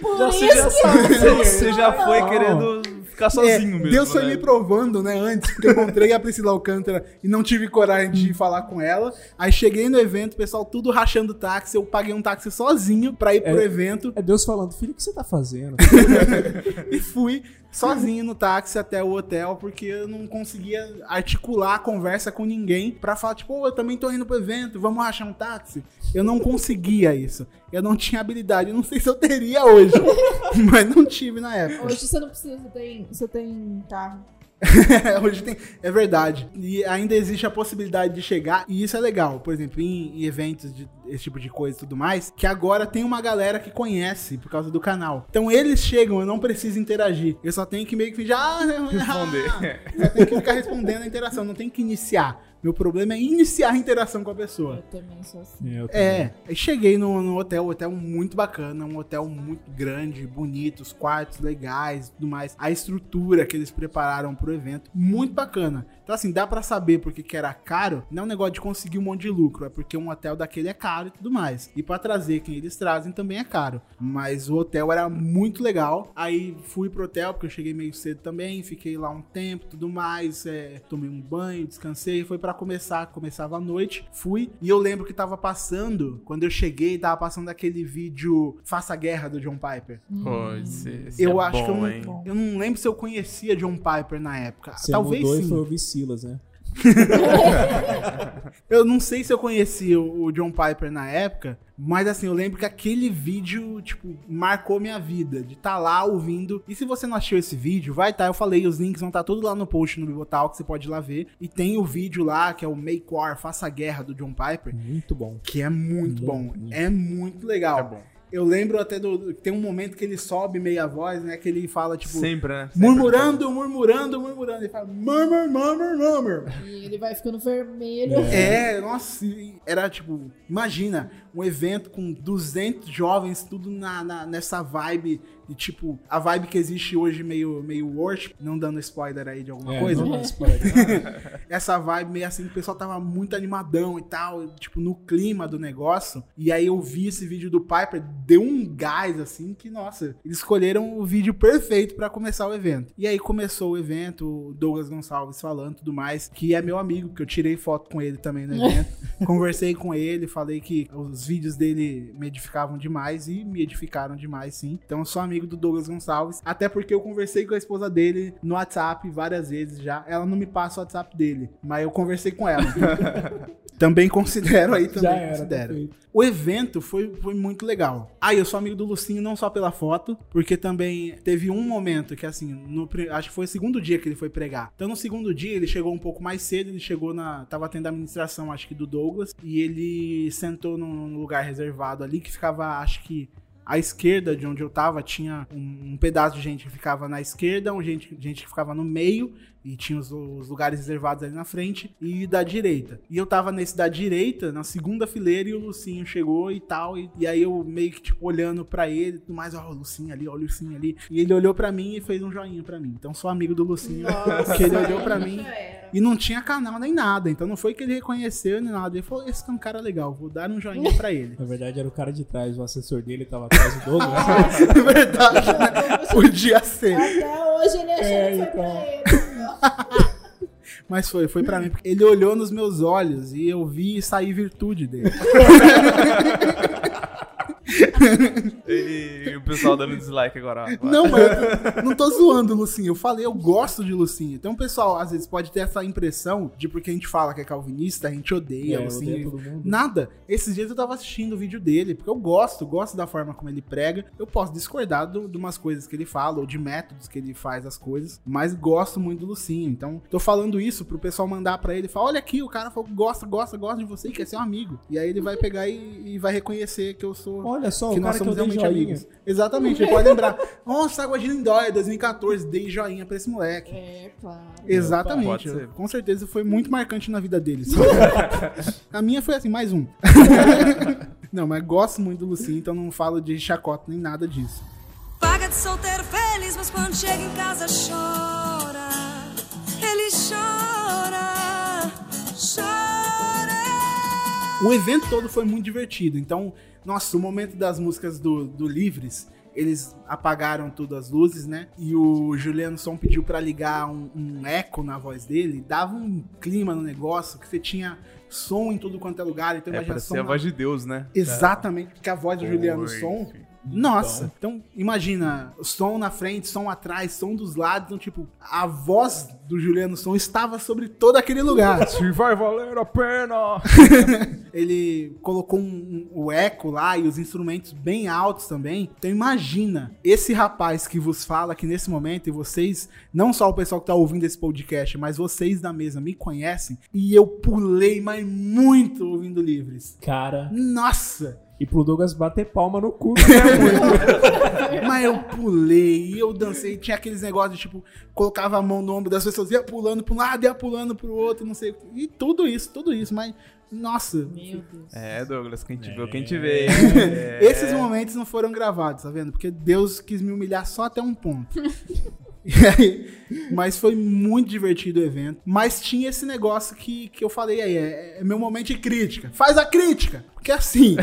Por Já, isso você, já que sabe, não você, você já foi querendo ficar sozinho É, mesmo. Deus foi né? me provando, né, antes, porque eu encontrei a Priscila Alcântara e não tive coragem de falar com ela. Aí cheguei no evento, o pessoal tudo rachando táxi, eu paguei um táxi sozinho pra ir pro É. evento É Deus falando, filho, o que você tá fazendo? *laughs* e fui sozinho no táxi até o hotel, porque eu não conseguia articular a conversa com ninguém pra falar, tipo, "Ô, eu também tô indo pro evento, vamos rachar um táxi. Eu não conseguia isso. Eu não tinha habilidade. Eu não sei se eu teria hoje, *laughs* mas não tive na época. Hoje você não precisa, você tem, você tem carro. *laughs* Hoje tem. É verdade. E ainda existe a possibilidade de chegar, e isso é legal. Por exemplo, em, em eventos de esse tipo de coisa e tudo mais, que agora tem uma galera que conhece por causa do canal. Então eles chegam, eu não preciso interagir. Eu só tenho que meio que fingir. Ah, Responder. Só tenho que ficar respondendo a interação, não tem que iniciar. Meu problema é iniciar a interação com a pessoa. Eu também sou assim. Eu também. É, aí cheguei no, no hotel, um hotel muito bacana, um hotel muito grande, bonito, os quartos legais e tudo mais. A estrutura que eles prepararam pro evento, muito bacana. Então, assim, dá pra saber porque que era caro, não é um negócio de conseguir um monte de lucro, é porque um hotel daquele é caro e tudo mais. E pra trazer quem eles trazem também é caro. Mas o hotel era muito legal. Aí fui pro hotel, porque eu cheguei meio cedo também, fiquei lá um tempo tudo mais, é, tomei um banho, descansei, foi pra começar, começava a noite, fui, e eu lembro que tava passando, quando eu cheguei, tava passando aquele vídeo Faça a Guerra do John Piper. Pô, esse, esse Eu é acho que eu bom, não, hein? eu não lembro se eu conhecia John Piper na época. Você Talvez mudou sim. e foi Silas, né? *laughs* Eu não sei se eu conhecia o o John Piper na época, mas assim, eu lembro que aquele vídeo, tipo, marcou minha vida. De estar lá ouvindo. E se você não achou esse vídeo, vai estar. eu falei, os links vão estar tudo lá no post no Bibotal, que você pode ir lá ver. E tem o vídeo lá, que é o Make War, Faça a Guerra, do John Piper. Muito bom. Que é muito Muito, bom. muito. É muito legal. É bom. Eu lembro até do. Tem um momento que ele sobe meia voz, né? Que ele fala, tipo. Sempre, né? Sempre. Murmurando, murmurando, murmurando. Ele fala, murmur, murmur, murmur. E ele vai ficando vermelho. É, nossa, e era tipo, imagina, um evento com 200 jovens, tudo na, na- nessa vibe E tipo, a vibe que existe hoje meio, meio worship, não dando spoiler aí de alguma É, coisa. não dá spoiler. *laughs* essa vibe meio assim, que o pessoal tava muito animadão e tal, tipo, no clima do negócio. E aí eu vi esse vídeo do Piper, deu um gás assim que, nossa, eles escolheram o vídeo perfeito pra começar o evento. E aí começou o evento, o Douglas Gonçalves falando tudo mais, que é meu amigo, que eu tirei foto com ele também no evento. *laughs* Conversei com ele, falei que os vídeos dele me edificavam demais e me edificaram demais, sim. Então eu sou amigo do Douglas Gonçalves, até porque eu conversei com a esposa dele no WhatsApp várias vezes já. Ela não me passa o WhatsApp dele, mas eu conversei com ela. *laughs* também considero aí, também Já era, considero. perfeito. O evento foi, foi muito legal. Ah, eu sou amigo do Lucinho não só pela foto, porque também teve um momento que, assim, no, acho que foi o segundo dia que ele foi pregar. Então, no segundo dia, ele chegou um pouco mais cedo, ele chegou na. Tava tendo a administração, acho que do Douglas, e ele sentou num lugar reservado ali que ficava, acho que. À esquerda de onde eu tava, tinha um, um pedaço de gente que ficava na esquerda, um gente, gente que ficava no meio, e tinha os, os lugares reservados ali na frente, e da direita. E eu tava nesse da direita, na segunda fileira, e o Lucinho chegou e tal, e, e aí eu meio que, tipo, olhando pra ele, e tudo mais, ó, o Lucinho ali, ó, o Lucinho ali. E ele olhou pra mim e fez um joinha pra mim. Então sou amigo do Lucinho, Nossa, *laughs* que ele olhou pra aí mim. era. E não tinha canal nem nada, então não foi que ele reconheceu nem nada. Ele falou: esse é um cara legal, vou dar um joinha pra ele. Na verdade, era o cara de trás, o assessor dele tava atrás do Douglas. *laughs* É verdade, né? *laughs* Podia ser. Até hoje ele achou É, que foi então. pra ele. *laughs* Mas foi, foi pra mim. porque Ele olhou nos meus olhos e eu vi sair virtude dele. E o pessoal dando dislike agora. ó. Não, mas eu *laughs* não tô zoando, Lucinho. Eu falei, eu gosto de Lucinho. Então, o pessoal, às vezes, pode ter essa impressão de porque a gente fala que é calvinista, a gente odeia É, Lucinho. odeia todo mundo. Nada. Esses dias eu tava assistindo o vídeo dele, porque eu gosto, gosto da forma como ele prega. Eu posso discordar do- de umas coisas que ele fala, ou de métodos que ele faz as coisas, mas gosto muito do Lucinho. Então, tô falando isso pro pessoal mandar pra ele e falar: olha aqui, o cara falou, que gosta, gosta, gosta de você e quer ser um amigo. E aí ele vai pegar e, e vai reconhecer que eu sou Olha só, que o nós cara que eu somos dei joinha. amigos. Exatamente, ele pode lembrar. *laughs* Nossa, Água de Lindóia, 2014, dei joinha pra esse moleque. É, claro. Exatamente. Pode ser. Com certeza foi muito marcante na vida deles. *laughs* A minha foi assim, mais um. *laughs* Não, mas gosto muito do Lucinho, então não falo de chacota nem nada disso. Paga de solteiro feliz, mas quando chega em casa chora. Ele chora, chora. O evento todo foi muito divertido. Então, nossa, o momento das músicas do, do Livres, eles apagaram todas as luzes, né? E o Juliano Som pediu pra ligar um, um eco na voz dele. Dava um clima no negócio, que você tinha som em tudo quanto é lugar. Então, É imagina pra som ser a na- voz de Deus, né? Exatamente, porque a voz do Juliano Som. Nossa, então imagina, som na frente, som atrás, som dos lados, então tipo, a voz do Juliano Som estava sobre todo aquele lugar. *laughs* Se vai valer a pena! *laughs* Ele colocou um- um- o eco lá e os instrumentos bem altos também. Então imagina, esse rapaz que vos fala aqui nesse momento, e vocês, não só o pessoal que tá ouvindo esse podcast, mas vocês da mesa me conhecem, e eu pulei, mas muito ouvindo livres. Cara, Nossa! E pro Douglas bater palma no cu. *laughs* né? Mas eu pulei, eu dancei, tinha aqueles negócios de tipo, colocava a mão no ombro das pessoas, ia pulando pra um lado, ia pulando pro outro, não sei. E tudo isso, tudo isso, mas, nossa, Meu Deus. É, Douglas, quem te viu, quem te vê. É. *laughs* esses momentos não foram gravados, tá vendo? Porque Deus quis me humilhar só até um ponto. *laughs* Aí, mas foi muito divertido o evento. Mas tinha esse negócio que, que eu falei aí, é, é meu momento de crítica. Faz a crítica! Porque assim,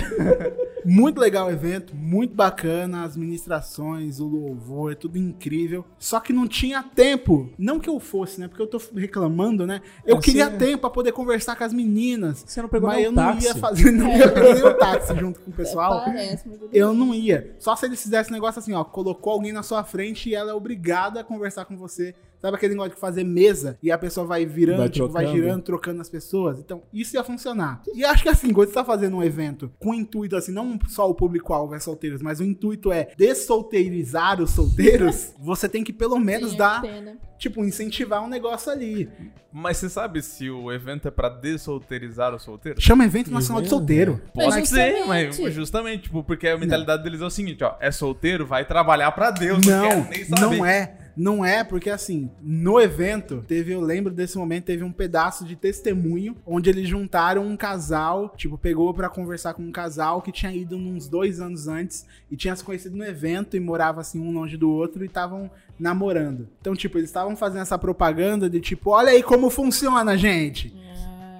muito legal o evento, muito bacana, as ministrações, o louvor, é tudo incrível. Só que não tinha tempo. Não que eu fosse, né? Porque eu tô reclamando, né? Eu É, queria tempo pra poder conversar com as meninas. Você não pegou mas eu não táxi. ia fazer, não ia pegar nem o táxi junto com o pessoal. Parece, mas tudo Eu não ia. Só se eles fizessem um negócio assim, ó, colocou alguém na sua frente e ela é obrigada a conversar com você. Sabe aquele negócio de fazer mesa e a pessoa vai virando, Vai tipo, vai trocando. girando, trocando as pessoas? Então, isso ia funcionar. E acho que assim, quando você tá fazendo um evento com o intuito, assim, não só o público-alvo é solteiros, mas o intuito é dessolteirizar os solteiros, *laughs* você tem que pelo menos Tem dar, né? tipo, incentivar um negócio ali. Mas você sabe se o evento é pra dessolteirizar o solteiro? Chama evento nacional de solteiro. Mas Pode ser, justamente. mas justamente, tipo, porque a mentalidade deles é o seguinte, ó, é solteiro, vai trabalhar pra Deus, não, Não, quer nem saber. não é. Não é, porque assim, no evento, teve, eu lembro desse momento, teve um pedaço de testemunho onde eles juntaram um casal, tipo, pegou pra conversar com um casal que tinha ido uns dois anos antes e tinha se conhecido no evento e morava assim um longe do outro e estavam namorando. Então, tipo, eles estavam fazendo essa propaganda de tipo, olha aí como funciona, gente.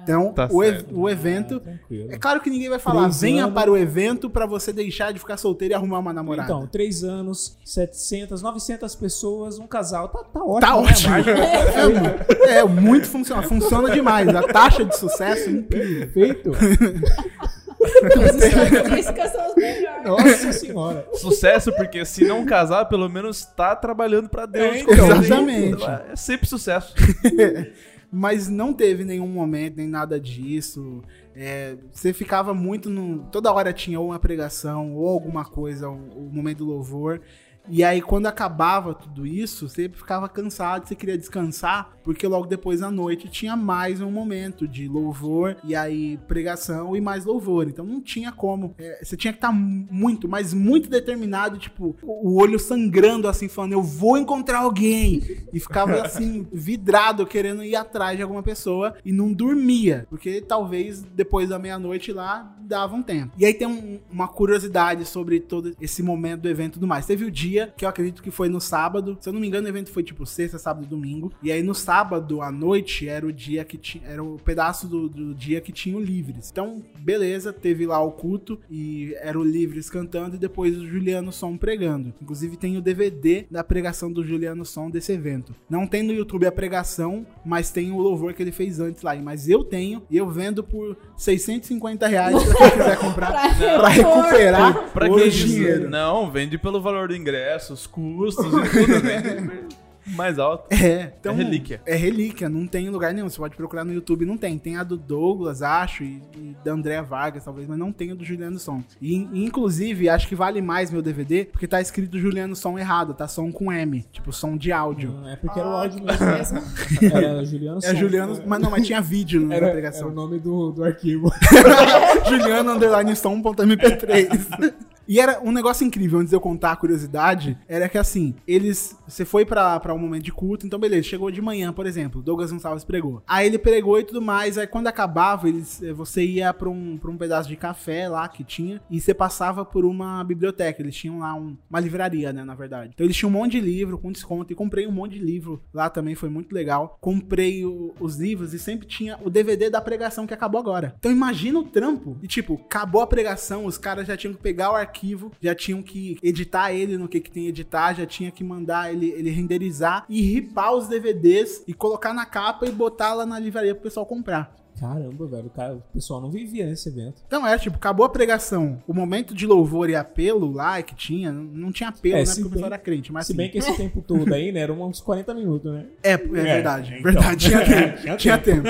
Então, Tá o, e- o evento. Tranquilo. É claro que ninguém vai falar, Três venha anos. para o evento pra você deixar de ficar solteiro e arrumar uma namorada. Então, três anos, 700, 900 pessoas, um casal. Tá, tá ótimo. Tá né? ótimo. A margem *laughs* É, é, muito funciona. Funciona demais. A taxa de sucesso é incrível. Perfeito. Nossa senhora. Sucesso, porque se não casar, pelo menos tá trabalhando pra Deus. É, então. Exatamente. É sempre sucesso. *laughs* Mas não teve nenhum momento, nem nada disso. É, você ficava muito no. Toda hora tinha ou uma pregação, ou alguma coisa, o, o momento do louvor. E aí, quando acabava tudo isso, você ficava cansado, você queria descansar, porque logo depois à noite tinha mais um momento de louvor, e aí pregação e mais louvor. Então não tinha como. É, você tinha que estar muito, mas muito determinado, tipo, o o olho sangrando assim, falando, eu vou encontrar alguém. E ficava *laughs* assim, vidrado, querendo ir atrás de alguma pessoa e não dormia, porque talvez depois da meia-noite lá dava um tempo. E aí tem um- uma curiosidade sobre todo esse momento do evento e tudo mais. Teve o dia, que eu acredito que foi no sábado, se eu não me engano, o evento foi tipo sexta, sábado e domingo. E aí no sábado à noite era o dia que tinha, era o pedaço do, do dia que tinha o Livres. Então, beleza, teve lá o culto e era o Livres cantando e depois o Juliano Som pregando. Inclusive tem o DVD da pregação do Juliano Som desse evento. Não tem no YouTube a pregação, mas tem o louvor que ele fez antes lá. Mas eu tenho e eu vendo por 650 reais pra quem quiser comprar *laughs* pra recuperar Pra o que dinheiro. Não, vende pelo valor do ingresso, os custos e tudo, vende *laughs* mais alto. É, então, É relíquia. É relíquia, não tem em lugar nenhum. Você pode procurar no YouTube, não tem. Tem a do Douglas, acho, e, e da Andréa Vargas, talvez, mas não tem a do Juliano Som. E, inclusive, acho que vale mais meu DVD, porque tá escrito Juliano Som errado, tá som com M, tipo som de áudio. Não, é porque era o Ah, áudio que mesmo. *laughs* Era Juliano É Som. Juliano, mas não, mas tinha vídeo na Era, era pregação. o nome do, do arquivo. *laughs* Juliano underline som.mp3. *laughs* E era um negócio incrível, antes de eu contar a curiosidade, era que assim, eles. Você foi pra um momento de culto, então beleza, chegou de manhã, por exemplo, Douglas Gonçalves pregou. Aí ele pregou e tudo mais, aí quando acabava, eles, eh, você ia pra um, pra um pedaço de café lá que tinha, e você passava por uma biblioteca. Eles tinham lá um- uma livraria, né, na verdade. Então eles tinham um monte de livro com desconto, e comprei um monte de livro lá também, foi muito legal. Comprei o- os livros e sempre tinha o DVD da pregação que acabou agora. Então imagina o trampo. E tipo, acabou a pregação, os caras já tinham que pegar o arquivo, já tinham que editar ele no que, que tem editar, já tinha que mandar ele, ele renderizar e ripar os DVDs e colocar na capa e botar lá na livraria pro pessoal comprar. Caramba, velho. O, cara, o pessoal não vivia nesse evento. Então é, tipo, acabou a pregação. O momento de louvor e apelo lá que tinha, não- não tinha apelo, É, né? Porque o pessoal era crente. Mas Se assim, bem que esse tempo todo aí, né? Eram uns 40 minutos, né? É, é verdade, então. verdade, tinha *laughs* tempo, Tinha tinha tempo.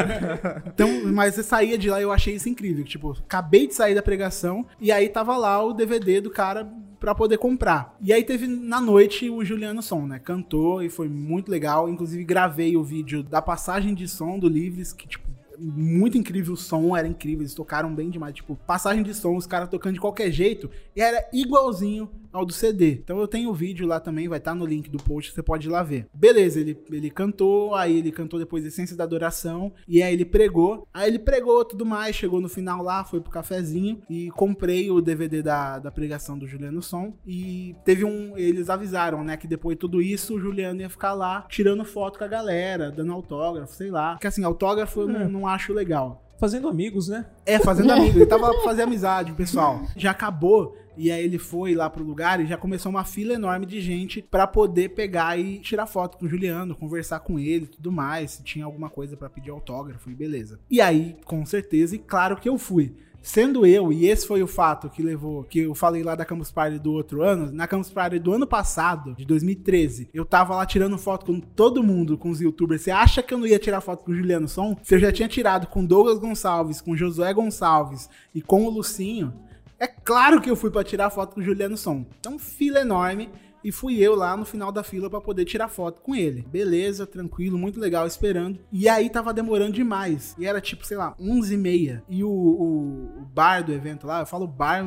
Então, mas eu saía de lá e eu achei isso incrível, que, tipo, acabei de sair da pregação e aí tava lá o DVD do cara pra poder comprar. E aí teve na noite o Juliano Som, né? Cantou e foi muito legal, inclusive gravei o vídeo da passagem de som do Livres, que tipo muito incrível o som, era incrível, eles tocaram bem demais, tipo, passagem de som, os caras tocando de qualquer jeito, e era igualzinho ao do CD. Então eu tenho o vídeo lá também, vai estar no link do post, você pode ir lá ver. Beleza, ele, ele cantou, aí ele cantou depois Essência da Adoração, e aí ele pregou. Aí ele pregou tudo mais, chegou no final lá, foi pro cafezinho, e comprei o DVD da, da pregação do Juliano Som, e teve um, eles avisaram, né, que depois de tudo isso, o Juliano ia ficar lá, tirando foto com a galera, dando autógrafo, sei lá. Porque assim, autógrafo eu não, não acho legal. Fazendo amigos, né? É, fazendo *laughs* amigo. Ele tava lá pra fazer amizade, o pessoal. Já acabou. E aí ele foi lá pro lugar e já começou uma fila enorme de gente pra poder pegar e tirar foto com o Juliano, conversar com ele tudo mais, se tinha alguma coisa pra pedir autógrafo e beleza. E aí, com certeza, e claro que eu fui. Sendo eu, e esse foi o fato que levou, que eu falei lá da Campus Party do outro ano, na Campus Party do ano passado, de 2013, eu tava lá tirando foto com todo mundo, com os youtubers. Você acha que eu não ia tirar foto com o Juliano Som? Se eu já tinha tirado com Douglas Gonçalves, com Josué Gonçalves e com o Lucinho, é claro que eu fui pra tirar foto com o Juliano Som. Então, fila enorme. E fui eu lá no final da fila pra poder tirar foto com ele. Beleza, tranquilo, muito legal, esperando. E aí tava demorando demais. E era tipo, sei lá, 11 e o, o- o bar do evento lá, eu falo bar,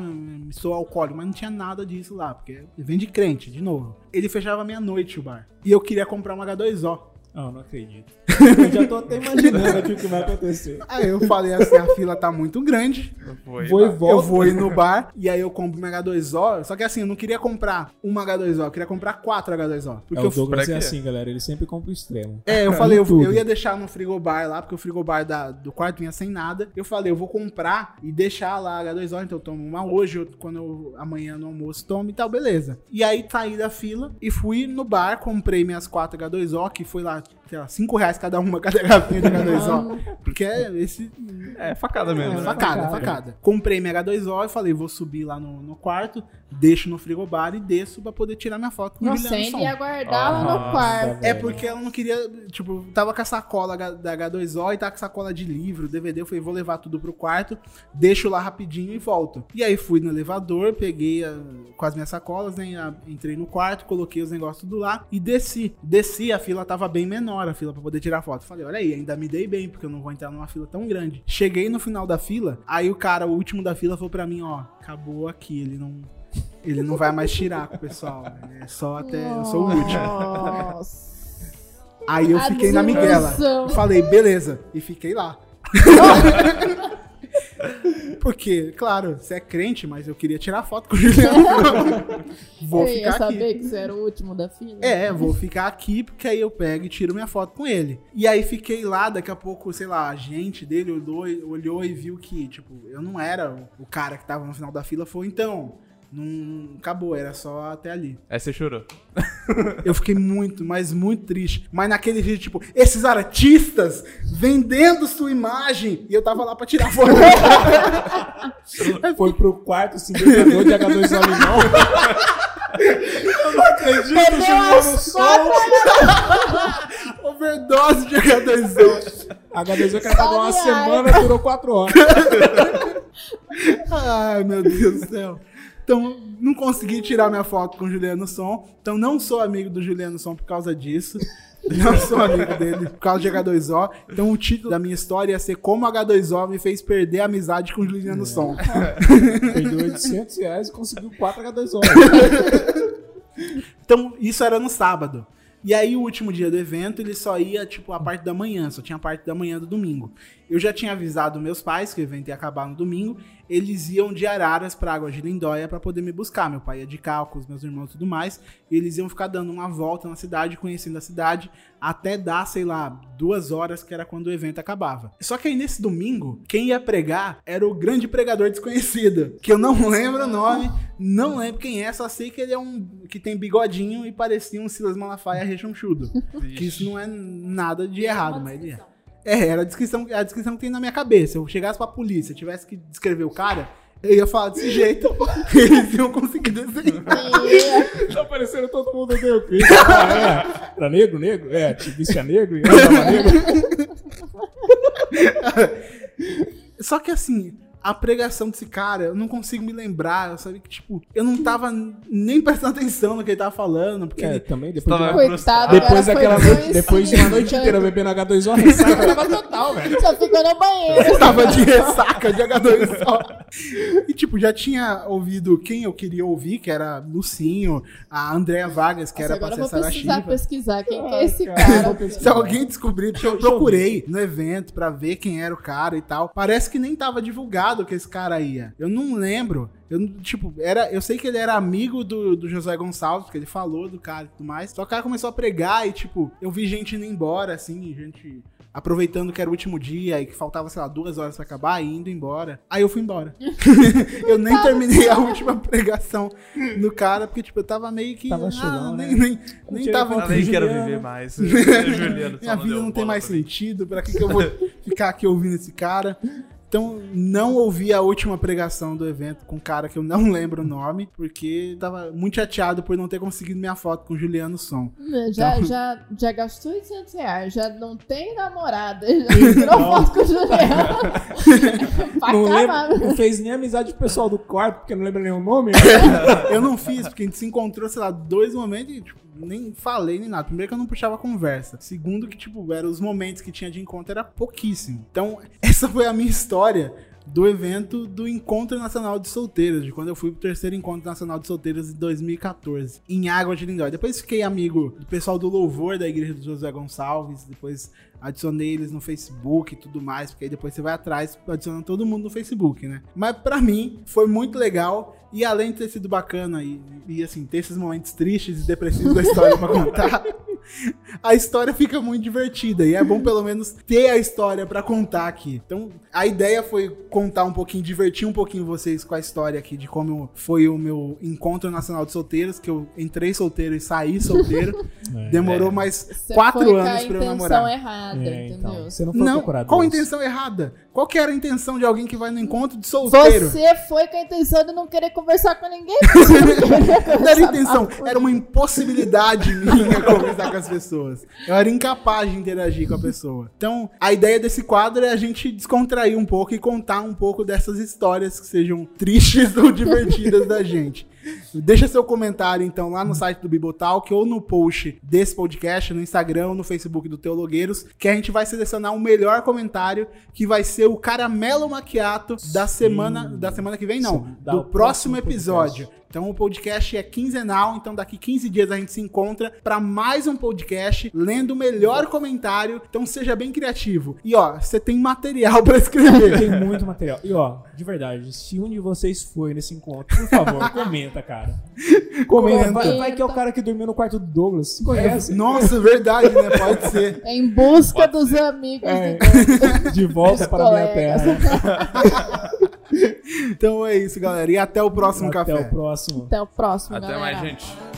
sou alcoólico, mas não tinha nada disso lá, porque vem de crente, de novo. Ele fechava meia-noite o bar. E eu queria comprar uma H2O. Não, não acredito. Eu já tô até imaginando aqui o que vai acontecer. Aí eu falei assim, a fila tá muito grande. Foi. Vou e Eu volto. vou ir no bar e aí eu compro uma H2O. Só que assim, eu não queria comprar uma H2O, eu queria comprar quatro H2O. Porque É, o eu, Douglas é assim, galera. Ele sempre compra o extremo. é, eu falei, eu, eu ia deixar no frigobar lá, porque o frigobar da- do quarto vinha sem nada. Eu falei, eu vou comprar e deixar lá a H2O, então eu tomo uma hoje, eu- quando eu, amanhã no almoço tomo e tal, beleza. E aí saí da fila e fui no bar, comprei minhas quatro H2O, que foi lá, Пока. Sei lá, 5 reais cada uma, *laughs* cada garrafinha de H2O. Porque é esse É facada mesmo, É, né? facada, Facada. facada. Comprei minha H2O e falei, vou subir lá no, no quarto, deixo no frigobar e desço pra poder tirar minha foto com o Não Juliano sente Som. e aguardar lá no Nossa, quarto. É porque ela não queria, tipo, tava com a sacola da H2O e tava com a sacola de livro, DVD, eu falei, vou levar tudo pro quarto, deixo lá rapidinho e volto. E aí fui no elevador, peguei a- com as minhas sacolas, né, entrei no quarto, coloquei os negócios tudo lá e desci. Desci, a fila tava bem menor, a fila pra poder tirar foto. Falei, olha aí, ainda me dei bem, porque eu não vou entrar numa fila tão grande. Cheguei no final da fila, aí o cara, o último da fila, falou pra mim, ó, acabou aqui, ele não... Ele não vai mais tirar com o pessoal. É só até. Eu sou o último. Nossa. Aí eu A fiquei na miguela. falei, beleza. E fiquei lá. *laughs* Porque, claro, você é crente, mas eu queria tirar foto com o Juliano. *laughs* vou eu ficar saber aqui. que você era o último da fila. É, vou ficar aqui, porque aí eu pego e tiro minha foto com ele. E aí fiquei lá, daqui a pouco, sei lá, a gente dele olhou, olhou e viu que, tipo, eu não era o, cara que tava no final da fila. Falou, então, não acabou, era só até ali. Aí você chorou. *laughs* Eu fiquei muito, mas muito triste. Mas naquele vídeo, tipo, esses artistas vendendo sua imagem. E eu tava lá pra tirar foto. *laughs* Foi pro quarto se vendedor de H2O limão. *laughs* Acredito, Juliano Sol. Overdose de H2O. H2O que tava uma semana durou quatro horas. Ai, meu Deus do céu. Então, não consegui tirar minha foto com o Juliano Som. Então, não sou amigo do Juliano Som por causa disso. Não sou amigo dele por causa de H2O. Então, o título da minha história ia ser Como H2O me fez perder a amizade com o Juliano Som. *laughs* Perdeu 800 reais e conseguiu 4 H2O. Então, isso era no sábado. E aí, o último dia do evento, ele só ia, tipo, a parte da manhã, só tinha a parte da manhã do domingo. Eu já tinha avisado meus pais que o evento ia acabar no domingo, eles iam de Araras pra Água de Lindóia pra poder me buscar. Meu pai ia de carro com os meus irmãos e tudo mais, e eles iam ficar dando uma volta na cidade, conhecendo a cidade, até dar, sei lá, duas horas, que era quando o evento acabava. Só que aí, nesse domingo, quem ia pregar era o grande pregador desconhecido, que eu não *laughs* lembro o nome, não lembro quem é, só sei que ele é um que tem bigodinho e parecia um Silas Malafaia rechonchudo. *laughs* que isso não é nada de errado, mas ele é. É, era a descrição, a descrição que tem na minha cabeça. Se eu chegasse pra polícia, tivesse que descrever o cara, eu ia falar desse jeito, *laughs* eles iam conseguir desenhar. Tá parecendo todo mundo deu Cristo. Ah, é. Era negro, negro? É, vestia negro e negro. Só que assim, a pregação desse cara, eu não consigo me lembrar. Eu sabia que, tipo, eu não tava nem prestando atenção no que ele tava falando, porque É, ele. também, depois de uma, Coitado, depois daquela noite, depois de uma noite inteira bebendo H2O, ressaca tava total, velho. Só ficou no banheiro. tava de ressaca de H2O. E, tipo, já tinha ouvido quem eu queria ouvir, que era Lucinho, a Andréa Vargas, que Nossa, era pra agora eu ser vou precisar pesquisar quem que Ah, é esse cara, cara. Se alguém descobrir, eu procurei no evento pra ver quem era o cara e tal. Parece que nem tava divulgado que esse cara ia. Eu não lembro. Eu, tipo, era, eu sei que ele era amigo do, do José Gonçalves, porque ele falou do cara e tudo mais. Só que o cara começou a pregar e, tipo, eu vi gente indo embora, assim, gente aproveitando que era o último dia e que faltava, sei lá, duas horas pra acabar e indo embora. Aí eu fui embora. *laughs* *laughs* eu nem terminei a última pregação do cara, porque, tipo, eu tava meio que. Tava ah, chulão, nem, né? nem, Não nem tirei tava Eu nem quero viver mais. *laughs* Juliano, minha vida não tem mais pra sentido. Pra que, que eu vou ficar aqui ouvindo esse cara? Então, não ouvi a última pregação do evento com um cara que eu não *laughs* lembro o nome, porque tava muito chateado por não ter conseguido minha foto com o Juliano Som. Já, Então- já, já gastou 800 reais, já não tem namorada, *laughs* já tirou foto com o Juliano. *laughs* pra Não, lembra, não fez nem amizade com o pessoal do quarto, porque não lembra nenhum nome. Eu não fiz, porque a gente se encontrou, sei lá, dois momentos e, tipo, nem falei nem nada. Primeiro que eu não puxava conversa. Segundo que, tipo, eram os momentos que tinha de encontro era pouquíssimo. Então, *laughs* essa foi a minha história do evento do Encontro Nacional de Solteiros, de quando eu fui pro terceiro Encontro Nacional de Solteiros em 2014, em Água de Lindóia. Depois fiquei amigo do pessoal do Louvor da Igreja do José Gonçalves, depois adicionei eles no Facebook e tudo mais, porque aí depois você vai atrás adicionando todo mundo no Facebook, né? Mas pra mim foi muito legal e além de ter sido bacana e, e assim, ter esses momentos tristes e depressivos da história pra contar, *laughs* a história fica muito divertida e é bom pelo menos ter a história pra contar aqui. Então, a ideia foi contar um pouquinho, divertir um pouquinho vocês com a história aqui de como foi o meu encontro nacional de solteiros, que eu entrei solteiro e saí solteiro. *laughs* Demorou mais Você quatro anos pra eu intenção namorar. errada, É, entendeu? então, você não foi Não, qual a intenção errada? Qual que era a intenção de alguém que vai no encontro de solteiro? Você foi com a intenção de não querer conversar com ninguém. *laughs* Não era intenção, era uma impossibilidade minha *laughs* conversar com as pessoas. Eu era incapaz de interagir com a pessoa. Então, a ideia desse quadro é a gente descontrair um pouco e contar um pouco dessas histórias que sejam tristes *laughs* ou divertidas da gente. Deixa seu comentário, então, lá no site do Bibotalk ou no post desse podcast, no Instagram ou no Facebook do Teologueiros, que a gente vai selecionar o melhor comentário, que vai ser o caramelo maquiato da semana, da semana que vem, não, do próximo episódio. Então o podcast é quinzenal, então daqui 15 dias a gente se encontra para mais um podcast lendo o melhor comentário. Então seja bem criativo. E ó, você tem material *laughs* para escrever. Tem muito material. E ó, de verdade, se um de vocês foi nesse encontro, por favor, *laughs* comenta, cara. Comenta. Vai, vai que é o cara que dormiu no quarto do Douglas. Conhece? Nossa, verdade, né? Pode ser. *laughs* em busca dos amigos É. de De volta Os para a minha terra. Então é isso, galera. E até o próximo Até café. o próximo. Até o próximo, Até galera. mais, gente.